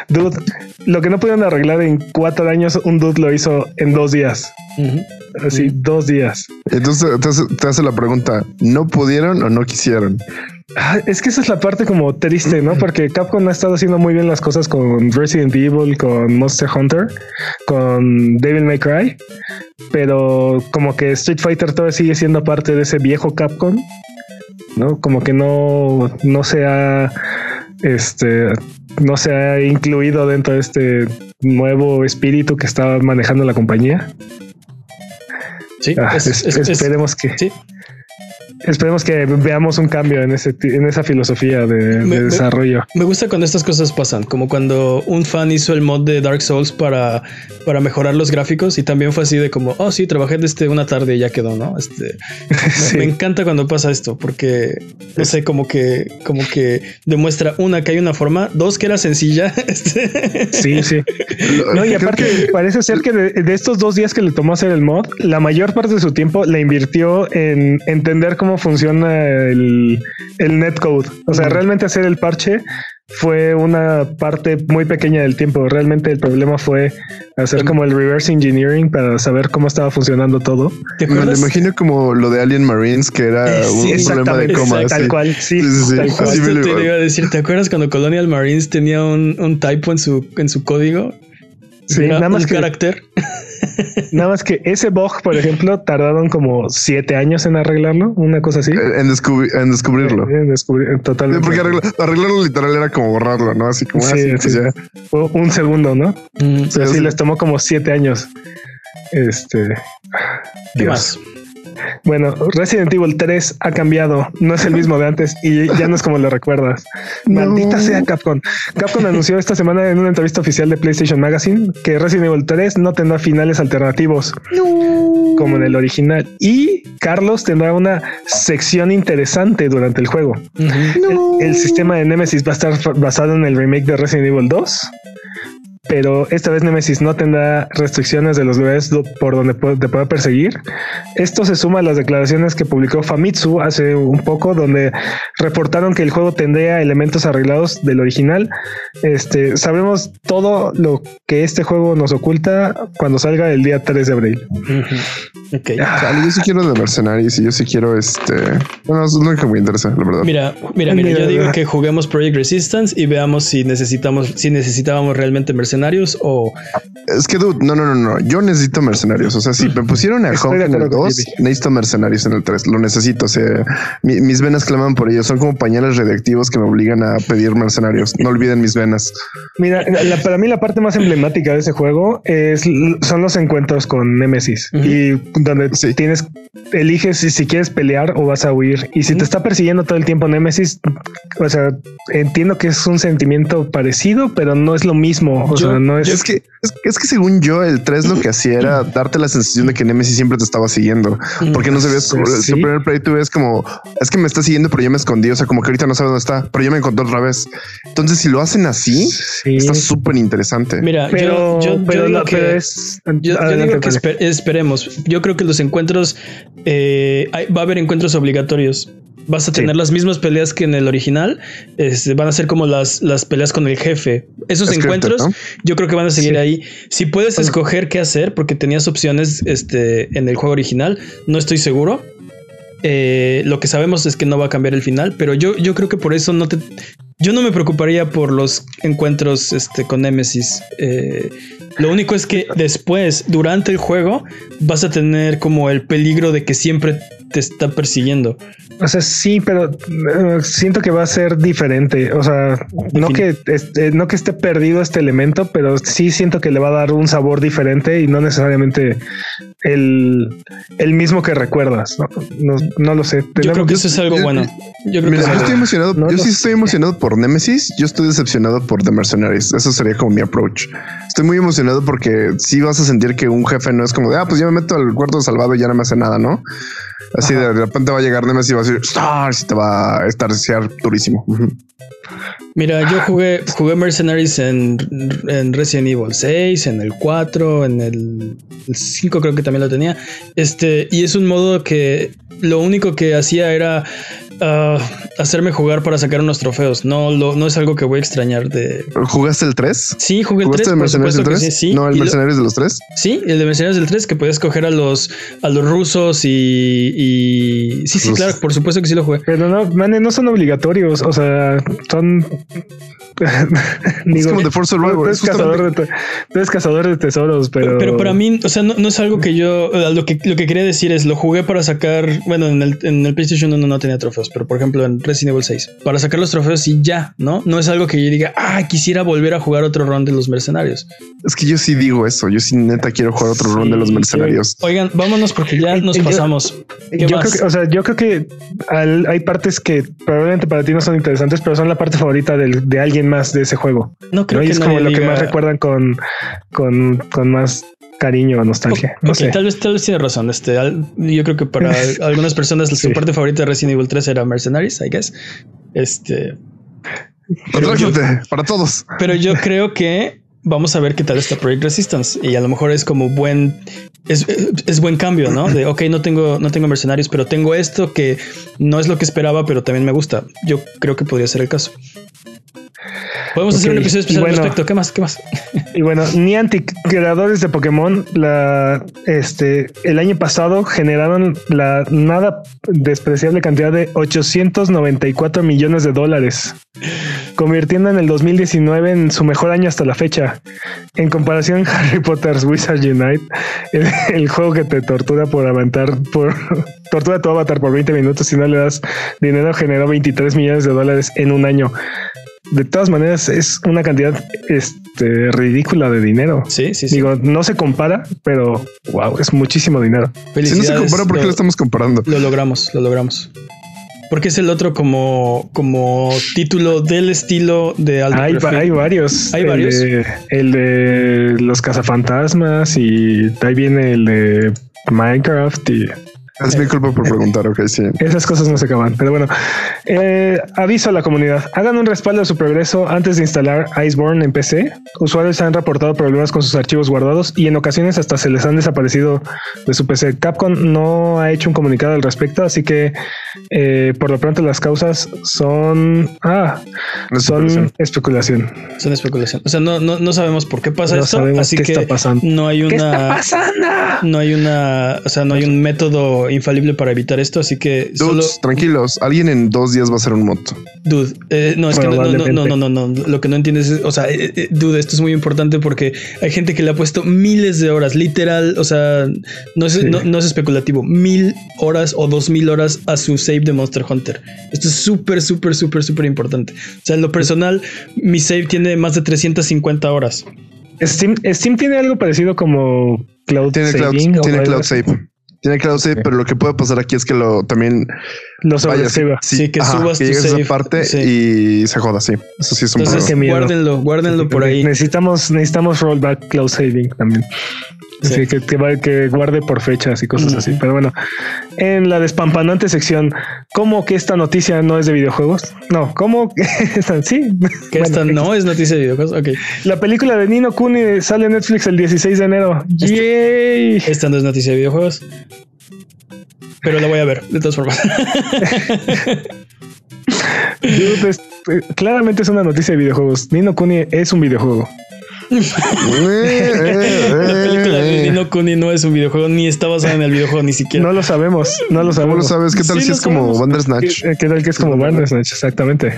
Dude, lo que no pudieron arreglar en cuatro años, un dude lo hizo en dos días. Así, dos días. Entonces te hace, te hace la pregunta: ¿no pudieron o no quisieron? Ah, Es que esa es la parte como triste, ¿no? Porque Capcom ha estado haciendo muy bien las cosas con Resident Evil, con Monster Hunter, con Devil May Cry, pero como que Street Fighter todavía sigue siendo parte de ese viejo Capcom, ¿no? Como que no, no se ha, este, no se ha incluido dentro de este nuevo espíritu que está manejando la compañía. Sí, Ah, es- es- es- es- esperemos que sí. Esperemos que veamos un cambio en ese en esa filosofía de, Me- desarrollo. Me gusta cuando estas cosas pasan, como cuando un fan hizo el mod de Dark Souls para, para mejorar los gráficos y también fue así de como, oh sí, trabajé desde una tarde y ya quedó, ¿no? Este, [LAUGHS] me- Sí. me, encanta cuando pasa esto porque, no sé, como que, como que demuestra una que hay una forma, dos que era sencilla, [LAUGHS] este, Sí, sí. [LAUGHS] No, y aparte que- parece ser que de, de estos dos días que le tomó hacer el mod, la mayor parte de su tiempo la invirtió en entender cómo funciona el, el netcode. O sea, realmente hacer el parche fue una parte muy pequeña del tiempo. Realmente el problema fue hacer como el reverse engineering para saber cómo estaba funcionando todo. ¿te Me lo imagino como lo de Alien Marines, que era Eh, sí, un problema de coma. tal cual. Sí, Sí, sí, sí. tal cual. Así me Justo lo- te iba a decir, ¿te acuerdas cuando Colonial Marines tenía un, un typo en su, en su código? Sí, nada más que- carácter. [LAUGHS] Nada más que ese bug, por ejemplo, tardaron como siete años en arreglarlo, una cosa así. En, descubri- en descubrirlo. En descubrir- Sí, totalmente. porque arregla- arreglarlo literal era como borrarlo, ¿no? Así como Sí, así, pues sí. un segundo, ¿no? Mm, sí, sí. les tomó como siete años. Este. ¿Qué Dios. más? Bueno, Resident Evil 3 ha cambiado. No es el mismo de antes y ya no es como lo recuerdas. [LAUGHS] Maldita sea Capcom. Capcom anunció esta semana en una entrevista oficial de PlayStation Magazine que Resident Evil 3 no tendrá finales alternativos como en el original. Y Carlos tendrá una sección interesante durante el juego. El, el sistema de Nemesis va a estar basado en el remake de Resident Evil 2. Pero esta vez Nemesis no tendrá restricciones de los lugares por donde te pueda perseguir. Esto se suma a las declaraciones que publicó Famitsu hace un poco, donde reportaron que el juego tendría elementos arreglados del original. Este, sabremos todo lo que este juego nos oculta cuando salga el día 3 de abril. Ah. yo sí quiero de Mercenaries y yo sí quiero este. Bueno, es lo que me interesa, la verdad. Mira, mira, mira, yo digo que juguemos Project Resistance y veamos si necesitamos, si necesitábamos realmente mercenarios o. Es que, dude, no, no, no, no. Yo necesito mercenarios. O sea, si me pusieron a Hawk en el 2, necesito mercenarios en el 3. Lo necesito. O sea, mis venas claman por ello. Son como pañales radiactivos que me obligan a pedir mercenarios. No olviden mis venas. Mira, para mí la parte más emblemática de ese juego es, son los encuentros con Nemesis y donde tienes, eliges si, si quieres pelear o vas a huir. Y si te está persiguiendo todo el tiempo Nemesis, o sea, entiendo que es un sentimiento parecido, pero no es lo mismo. O sea, no es... es que, es, que según yo, el 3 lo que hacía era darte la sensación de que Nemesis siempre te estaba siguiendo, porque no sabías, como el primer play tú ves como, es que me está siguiendo, pero yo me escondí, o sea, como que ahorita no sabe dónde está, pero yo me encontré otra vez. Entonces, si lo hacen así, está súper interesante. Mira, pero, yo, digo que, yo, digo que esperemos. Yo creo que los encuentros, eh, va a haber encuentros obligatorios vas a tener las mismas peleas que en el original. Este, van a ser como las, las peleas con el jefe. Esos encuentros, yo creo que van a seguir ahí. Si puedes escoger qué hacer, porque tenías opciones este, en el juego original, no estoy seguro. Eh, lo que sabemos es que no va a cambiar el final, pero yo, yo creo que por eso no te. Yo no me preocuparía por los encuentros este, con Nemesis. Eh, lo único es que después, durante el juego, vas a tener como el peligro de que siempre te está persiguiendo. O sea, sí, pero eh, siento que va a ser diferente. O sea, no que, esté, no que esté perdido este elemento, pero sí siento que le va a dar un sabor diferente y no necesariamente el, el mismo que recuerdas. No, no, lo sé. Yo creo que eso es algo bueno. Yo, creo que yo estoy emocionado. yo sí estoy emocionado por Nemesis. Yo estoy decepcionado por The Mercenaries. Eso sería como mi approach. Estoy muy emocionado porque sí vas a sentir que un jefe no es como de, ah, pues ya me meto al cuarto salvado y ya no me hace nada, ¿no? Así de, repente va a llegar Nemesis y va a decir Stars y te va a estar durísimo. Mira, yo jugué, jugué Mercenaries en, en, Resident Evil 6, en el 4, en el, 5 creo que también lo tenía. Este, y es un modo que lo único que hacía era uh, hacerme jugar para sacar unos trofeos. No, lo, no es algo que voy a extrañar de. ¿Jugaste el 3? Sí, jugué el 3. el Mercenarios del 3? Sí, No, el Mercenarios de los 3. Sí, el de Mercenarios del 3, que podías coger a los, a los rusos y. y... Sí, sí, claro, por supuesto que sí lo jugué. Pero no, man, no son obligatorios. O sea, son. [LAUGHS] es como de Force Survivor. Es cazador de, eres cazador de tesoros, pero. Pero para mí, o sea, no, no es algo que yo. Lo que, lo que quería decir es, lo jugué para sacar. Bueno, en el, en el PlayStation 1 no tenía trofeos, pero por ejemplo en Resident Evil 6, para sacar los trofeos y ya, ¿no? No es algo que yo diga, ah, quisiera volver a jugar otro round de los mercenarios. Es que yo sí digo eso, yo sí neta quiero jugar otro round de los mercenarios. Oigan, vámonos porque ya nos pasamos. Yo, creo que, o sea, yo creo que hay partes que probablemente para ti no son interesantes, pero son la parte favorita de, alguien más de ese juego. No creo que es como lo que más recuerdan con, con, con más cariño o nostalgia. No sé. tal vez, tal vez tiene razón. Este, yo creo que para [LAUGHS] algunas personas su parte favorita de Resident Evil 3 era Mercenaries, I guess. Este. para todos. Pero yo creo que vamos a ver qué tal está Project Resistance y a lo mejor es como buen es, es, buen cambio, ¿no? De ok, no tengo no tengo mercenarios, pero tengo esto que no es lo que esperaba, pero también me gusta. Yo creo que podría ser el caso. Podemos hacer un episodio especial al respecto. ¿Qué más? ¿Qué más? Y bueno, Niantic, creadores de Pokémon, la, este, el año pasado generaron la nada despreciable cantidad de 894 millones de dólares, convirtiendo en el 2019 en su mejor año hasta la fecha. En comparación, [LAUGHS] Harry Potter's Wizard Unite, el, juego que te tortura por aventar, por [LAUGHS] tortura tu avatar por 20 minutos si no le das dinero, generó 23 millones de dólares en un año de todas maneras es una cantidad este, ridícula de dinero. Sí, sí, sí. Digo, no se compara, pero wow, es muchísimo dinero. Si no se compara, ¿por qué lo, estamos comparando? Lo logramos, lo logramos. Porque es el otro como, como título del estilo de alto hay, hay varios. Hay varios. el de los cazafantasmas y ahí viene el de Minecraft y Es mi culpa por preguntar, ok, sí. Esas cosas no se acaban. Pero bueno, eh, aviso a la comunidad. Hagan un respaldo de su progreso antes de instalar Iceborne en PC. Usuarios han reportado problemas con sus archivos guardados y en ocasiones hasta se les han desaparecido de su PC. Capcom no ha hecho un comunicado al respecto, así que eh, por lo pronto las causas son... Ah, son especulación. Son especulación. O sea, no, no, no sabemos por qué pasa No esto. Así qué que está pasando. no hay una... ¿Qué está pasando? No hay una, o sea, no hay un método infalible para evitar esto, así que solo, Dudes, tranquilos. Alguien en dos días va a hacer un moto. dude, eh, no es que no, no, no, no, no, lo que no entiendes es, o sea, eh, eh, dude, esto es muy importante porque hay gente que le ha puesto miles de horas, literal, o sea, no es, Sí. no, no es especulativo, mil horas o dos mil horas a su save de Monster Hunter. Esto es súper, súper, súper, súper importante. O sea, en lo personal, mi save tiene más de 350 horas. Steam, Steam tiene algo parecido como Cloud Tiene Saving tiene cloud save. Tiene cloud save, pero lo que puede pasar aquí es que lo también Lo vaya sí, sobrescriba. Sí, que subas que tu llegues a save, esa parte sí. y se joda, sí. Eso sí es un Entonces, problema. guárdenlo, guárdenlo por ahí. Necesitamos, necesitamos rollback cloud saving también. Sí. Así que, que, que guarde por fechas y cosas Ujú. así. Pero bueno, en la despampanante sección, ¿cómo que esta noticia no es de videojuegos? No, ¿cómo que esta sí? Que Bueno, esta no es noticia de videojuegos. Ok. La película de Nino Kuni sale en Netflix el 16 de enero. ¡Yay! Esta no es noticia de videojuegos. Pero la voy a ver, de todas formas. [LAUGHS] Dude, es- eh, claramente es una noticia de videojuegos. Nino Kuni es un videojuego. Eh, eh, La película de eh, eh. Nino Kuni no es un videojuego, ni está basada en el videojuego, ni siquiera. No lo sabemos, no lo ¿Cómo sabemos. lo sabes? ¿Qué tal Sí, si es como sabemos. Bandersnatch? ¿Qué, qué tal que es como Bandersnatch? Exactamente.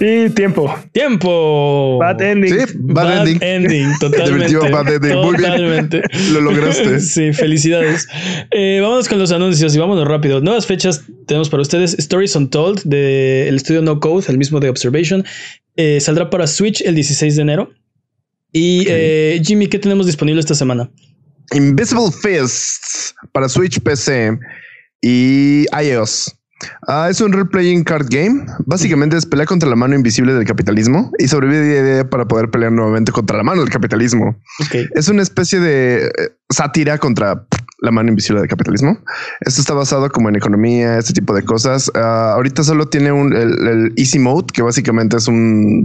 Y tiempo. ¡Tiempo! Bad ending. Sí, bad, ending. [LAUGHS] totalmente. Definitivo bad ending. Muy bien. Totalmente. Lo lograste. [LAUGHS] Sí, felicidades. Eh, vámonos con los anuncios y vámonos rápido. Nuevas fechas tenemos para ustedes. Stories Untold del estudio No Code, el mismo de Observation. eh, saldrá para Switch el 16 de enero. Y eh, Jimmy, ¿qué tenemos disponible esta semana? Invisible Fists para Switch, PC y iOS. Ah, es un role-playing card game. Básicamente es pelear contra la mano invisible del capitalismo y sobrevive para poder pelear nuevamente contra la mano del capitalismo. Es una especie de eh, sátira contra la mano invisible del capitalismo. Esto está basado como en economía, este tipo de cosas. Ah, ahorita solo tiene un, el, el Easy Mode, que básicamente es un...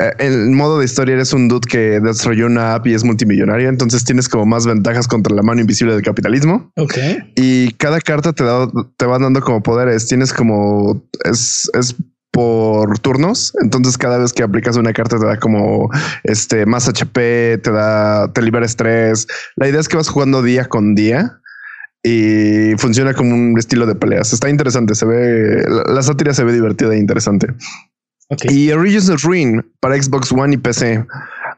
eh, El modo de historia eres un dude que desarrolló una app y es multimillonario, entonces tienes como más ventajas contra la mano invisible del capitalismo Ok. y cada carta te da, te van dando como poderes. Tienes como es, es por turnos. Entonces, cada vez que aplicas una carta te da como este más HP, te da, te libera estrés. La idea es que vas jugando día con día y funciona como un estilo de peleas. Está interesante. Se ve la, la sátira se ve divertida e interesante. Y Origins of Ruin para Xbox One y PC.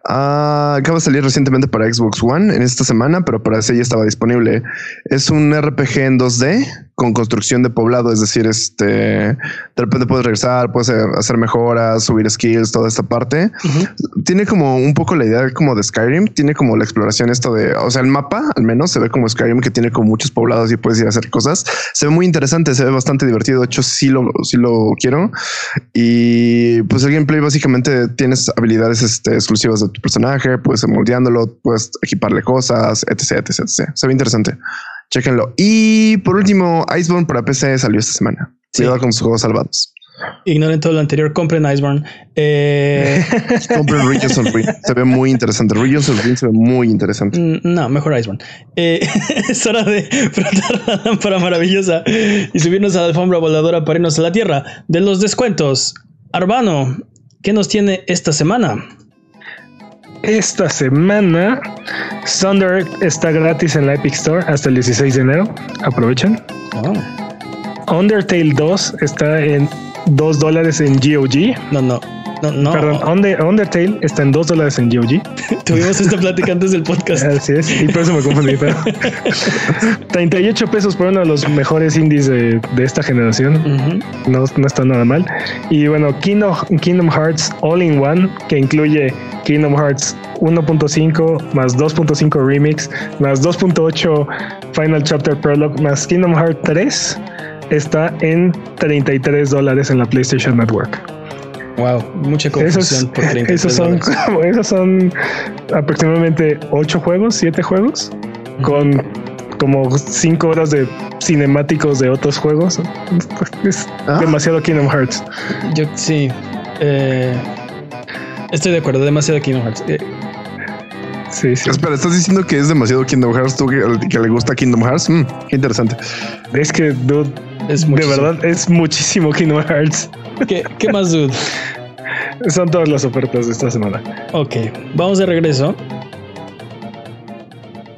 Ah, acaba de salir recientemente para Xbox One en esta semana, pero para ese ya estaba disponible. Es un RPG en 2D con construcción de poblado, es decir, este de repente puedes regresar, puedes hacer mejoras, subir skills, toda esta parte. Tiene como un poco la idea como de Skyrim, tiene como la exploración esto de, o sea, el mapa al menos se ve como Skyrim que tiene como muchos poblados y puedes ir a hacer cosas. Se ve muy interesante, se ve bastante divertido. De hecho, sí lo, sí lo quiero. Y pues el gameplay básicamente tienes habilidades este, exclusivas de tu personaje, puedes ir moldeándolo, puedes equiparle cosas, etc, etc, etc. Se ve interesante. Chéquenlo. Y por último, Iceborne para PC salió esta semana. Sí. Cuidado con sus juegos salvados. Ignoren todo lo anterior, compren Iceborne. Eh, [LAUGHS] Compren Regions of Ruin. Se ve muy interesante. Regions of Ruin se ve muy interesante. mm, no, mejor Iceborne. Eh, [LAUGHS] es hora de [LAUGHS] frotar la lámpara maravillosa y subirnos a la alfombra voladora para irnos a la tierra de los descuentos. Arbano, ¿qué nos tiene esta semana? Esta semana, Thunder está gratis en la Epic Store hasta el 16 de enero. Aprovechen. Oh, Undertale 2 está en 2 dólares en GOG. no, no, no, no. Perdón, Under- Undertale está en 2 dólares en GOG. [LAUGHS] Tuvimos esta plática antes del podcast. Así es, y por eso me confundí. Pero [LAUGHS] 38 pesos por uno de los mejores indies de, de esta generación. Ujú. No, no está nada mal. Y bueno, Kingdom, Kingdom Hearts All in One, que incluye Kingdom Hearts 1.5 más 2.5 Remix más 2.8 Final Chapter Prologue más Kingdom Hearts 3, está en 33 dólares en la PlayStation Network. Wow, mucha Esos, confusión por [LAUGHS] 33 esos, son, esos son aproximadamente 8 juegos, 7 juegos con como cinco horas de cinemáticos de otros juegos. Es Ah. demasiado Kingdom Hearts. Yo sí. eh, estoy de acuerdo, demasiado Kingdom Hearts. Eh, Sí, sí. Espera, ¿estás diciendo que es demasiado Kingdom Hearts? ¿Tú que, que le gusta Kingdom Hearts? Mm, qué interesante. Es que, dude, es de muchísimo. verdad es muchísimo Kingdom Hearts. ¿Qué, qué más, dude? Son todas las ofertas de esta semana. Ok, vamos de regreso.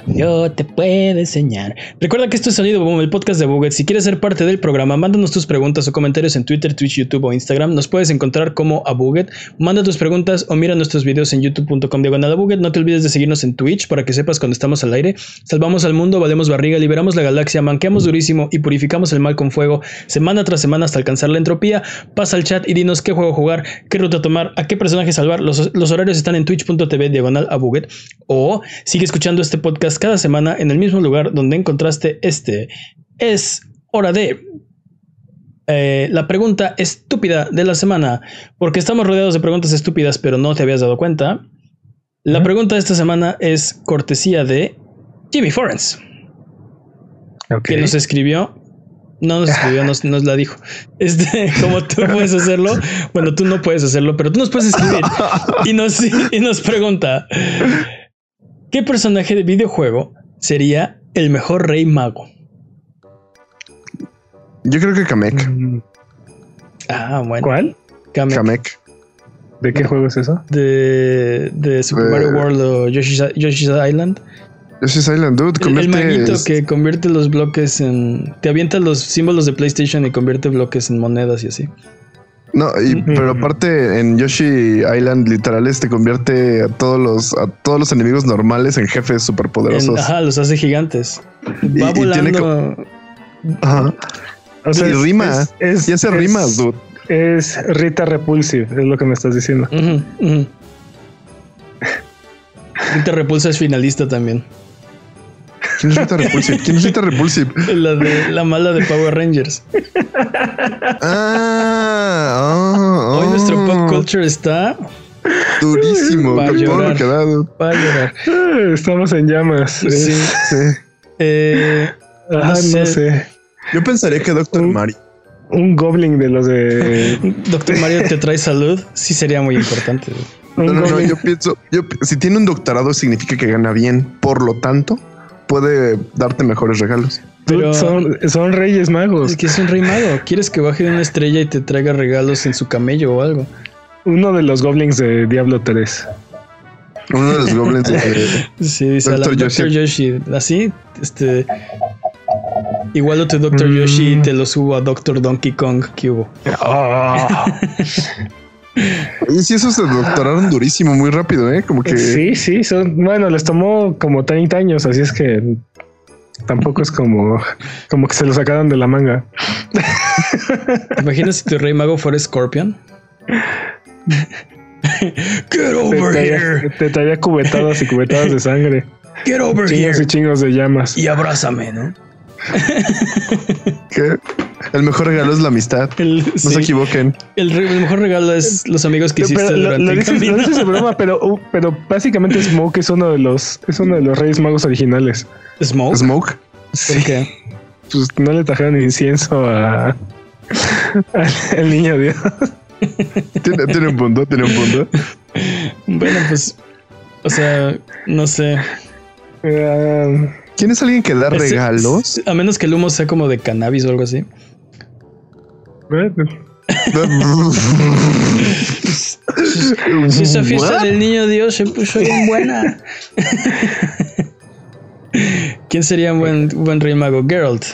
Yo te puedo enseñar. Recuerda que esto es Sonido Boom, el podcast de Buget. Si quieres ser parte del programa, mándanos tus preguntas o comentarios en Twitter, Twitch, YouTube o Instagram. Nos puedes encontrar como a Buget. Manda tus preguntas o mira nuestros videos en youtube.com diagonal Buget. No te olvides de seguirnos en Twitch para que sepas cuando estamos al aire. Salvamos al mundo, valemos barriga, liberamos la galaxia, manqueamos durísimo y purificamos el mal con fuego. Semana tras semana hasta alcanzar la entropía. Pasa al chat y dinos qué juego jugar, qué ruta tomar, a qué personaje salvar. Los, los horarios están en twitch.tv diagonal a Buget. O sigue escuchando este podcast cada semana en el mismo lugar donde encontraste este. Es hora de eh, la pregunta estúpida de la semana, porque estamos rodeados de preguntas estúpidas, pero no te habías dado cuenta. La pregunta de esta semana es cortesía de Jimmy Forens, Ok. que nos escribió. No nos escribió, nos, nos la dijo. Este, [LAUGHS] como tú puedes hacerlo, bueno, tú no puedes hacerlo, pero tú nos puedes escribir [LAUGHS] y nos, y nos pregunta: ¿Qué personaje de videojuego sería el mejor rey mago? Yo creo que Kamek. Mm, Ah, bueno. ¿Cuál? Kamek. Kamek. ¿De qué juego es eso? de, de Super Mario World o Yoshi's, Yoshi's Island. Yoshi's Island, dude. El, el convierte- maguito que convierte los bloques en. Te avienta los símbolos de PlayStation y convierte bloques en monedas y así. No, y, pero aparte en Yoshi Island literal te convierte a todos los a todos los enemigos normales en jefes En- superpoderosos. ajá, los hace gigantes. Y- Va y tiene volando. Ajá. O y es- rima. es- es- y hace es- rimas, dude. Es Rita Repulsive, es lo que me estás diciendo. [LAUGHS] Te repulsa es finalista también. ¿Quién es Rita Repulsive? ¿Quién es Rita Repulsive? [LAUGHS] La de la mala de Power Rangers. Ah, ah, Hoy ah. nuestro pop culture está durísimo. Va a llorar. para llorar. Ah, Estamos en llamas. Sí. Sí. Eh, Eh, ah, no sé. no sé. Yo pensaría que Doctor. Mario. Un goblin de los de. [LAUGHS] Doctor Mario te trae salud. Sí sería muy importante. No, no, no, yo pienso, yo, si tiene un doctorado significa que gana bien, por lo tanto, puede darte mejores regalos. Pero- son, son reyes magos. Es que es un rey mago. ¿Quieres que baje de una estrella y te traiga regalos en su camello o algo? Uno de los goblins de Diablo 3. Uno de los goblins de- [LAUGHS] Sí, dice a la Dr. Dr. Yoshi. Así, este. Igualo tu Dr. Mm. Yoshi y te lo subo a Dr. Donkey Kong. ¿Qué hubo? Ah. [LAUGHS] Oye, sí, esos se doctoraron durísimo, muy rápido, ¿eh? Como que... Sí, sí, son, bueno, les tomó como 30 años, así es que tampoco es como, como que se lo sacaron de la manga. ¿Te imaginas si tu rey mago fuera Scorpion? Get Te over traía, here. te traía cubetadas y cubetadas de sangre, Get over chingos y here. chingos de llamas. Y abrázame, ¿no? [LAUGHS] que el mejor regalo es la amistad. El, No sí, se equivoquen. el, el mejor regalo es los amigos que hiciste Pero lo, durante lo el dices, lo camino. dices de broma, [LAUGHS] pero, uh, pero básicamente Smoke es uno de los, es uno de los reyes magos originales. Smoke. Smoke. ¿Por qué? Pues no le trajeron incienso a, [LAUGHS] al al niño Dios. Tiene, tiene un punto, tiene un punto. Bueno, pues. O sea, no sé. Ah, ¿Quién es alguien que da regalos? A menos que el humo sea como de cannabis o algo así. [LAUGHS] Si esa fiesta del niño Dios se puso bien buena. ¿Quién sería un buen, buen rey mago? Geralt.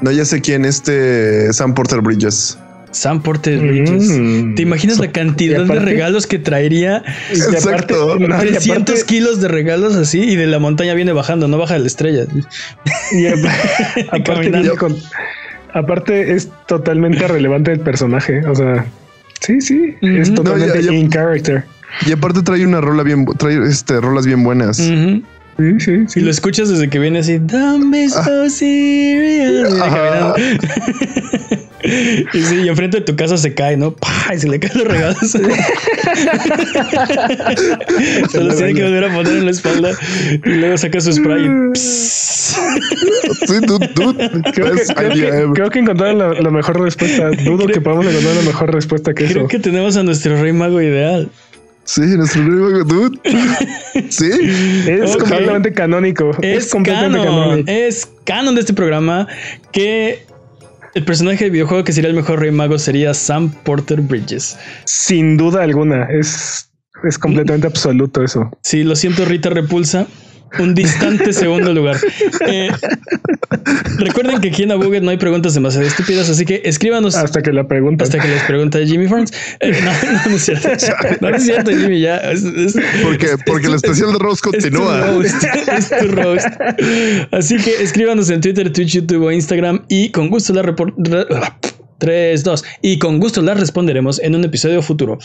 No, ya sé quién, este Sam Porter Bridges. Sam Porter Bridges. Mm. ¿Te imaginas la cantidad aparte- de regalos que traería? y aparte- Exacto. y 300 [LAUGHS] aparte- kilos de regalos así y de la montaña viene bajando, no baja de la estrella. [LAUGHS] Y apa- [LAUGHS] aparte, con- aparte es totalmente relevante el personaje. O sea, sí, sí, es totalmente No, ya- ya- in character. Y aparte trae una rola bien, trae este rolas bien buenas. Sí, sí, sí. Si lo escuchas desde que viene así, Don't be so serious. Y sí, y enfrente de tu casa se cae, ¿no? ¡Pah! Y se le caen los regalos. [LAUGHS] se los tiene que volver a poner en la espalda. Y luego saca su spray y. Sí, dude, dude. Creo que, creo creo encontraron la, la mejor respuesta. [LAUGHS] Dudo que podamos encontrar una mejor respuesta que Creo eso. que tenemos a nuestro rey mago ideal. Sí, nuestro nuevo dude. Sí. Es completamente canónico. Es, Es, completamente canon. canónico. Es canon de este programa que el personaje de videojuego que sería el mejor rey mago sería Sam Porter Bridges. Sin duda alguna. Es, es completamente absoluto eso. Sí, lo siento, Rita Repulsa. Un distante segundo lugar. Eh, recuerden que aquí en Abuget no hay preguntas demasiado estúpidas, así que escríbanos Hasta que la pregunta. hasta que les pregunte Jimmy Farms. Eh, no, no, no es cierto. No, no es cierto, Jimmy. Ya es- es- Porque, porque es- el especial de Rose es tu continúa. roast, es tu roast. Así que escríbanos en Twitter, Twitch, YouTube o Instagram y con gusto la repor- re- 3, 2 y con gusto las responderemos en un episodio futuro.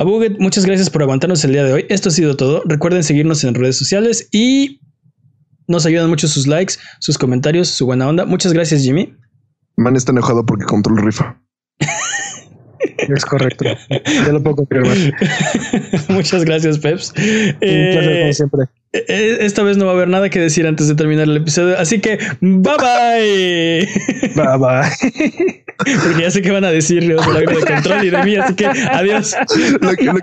Abuget, muchas gracias por aguantarnos el día de hoy. Esto ha sido todo. Recuerden seguirnos en redes sociales y nos ayudan mucho sus likes, sus comentarios, su buena onda. Muchas gracias, Jimmy. Man está enojado porque Control rifa. [LAUGHS] Es correcto. Ya lo puedo confirmar. [LAUGHS] muchas gracias, Peps. Un placer, Eh, como siempre. eh, esta vez no va a haber nada que decir antes de terminar el episodio, así que bye bye. Bye [LAUGHS] bye. Porque ya sé que van a decir de control y de mí, así que adiós. Lo que- lo-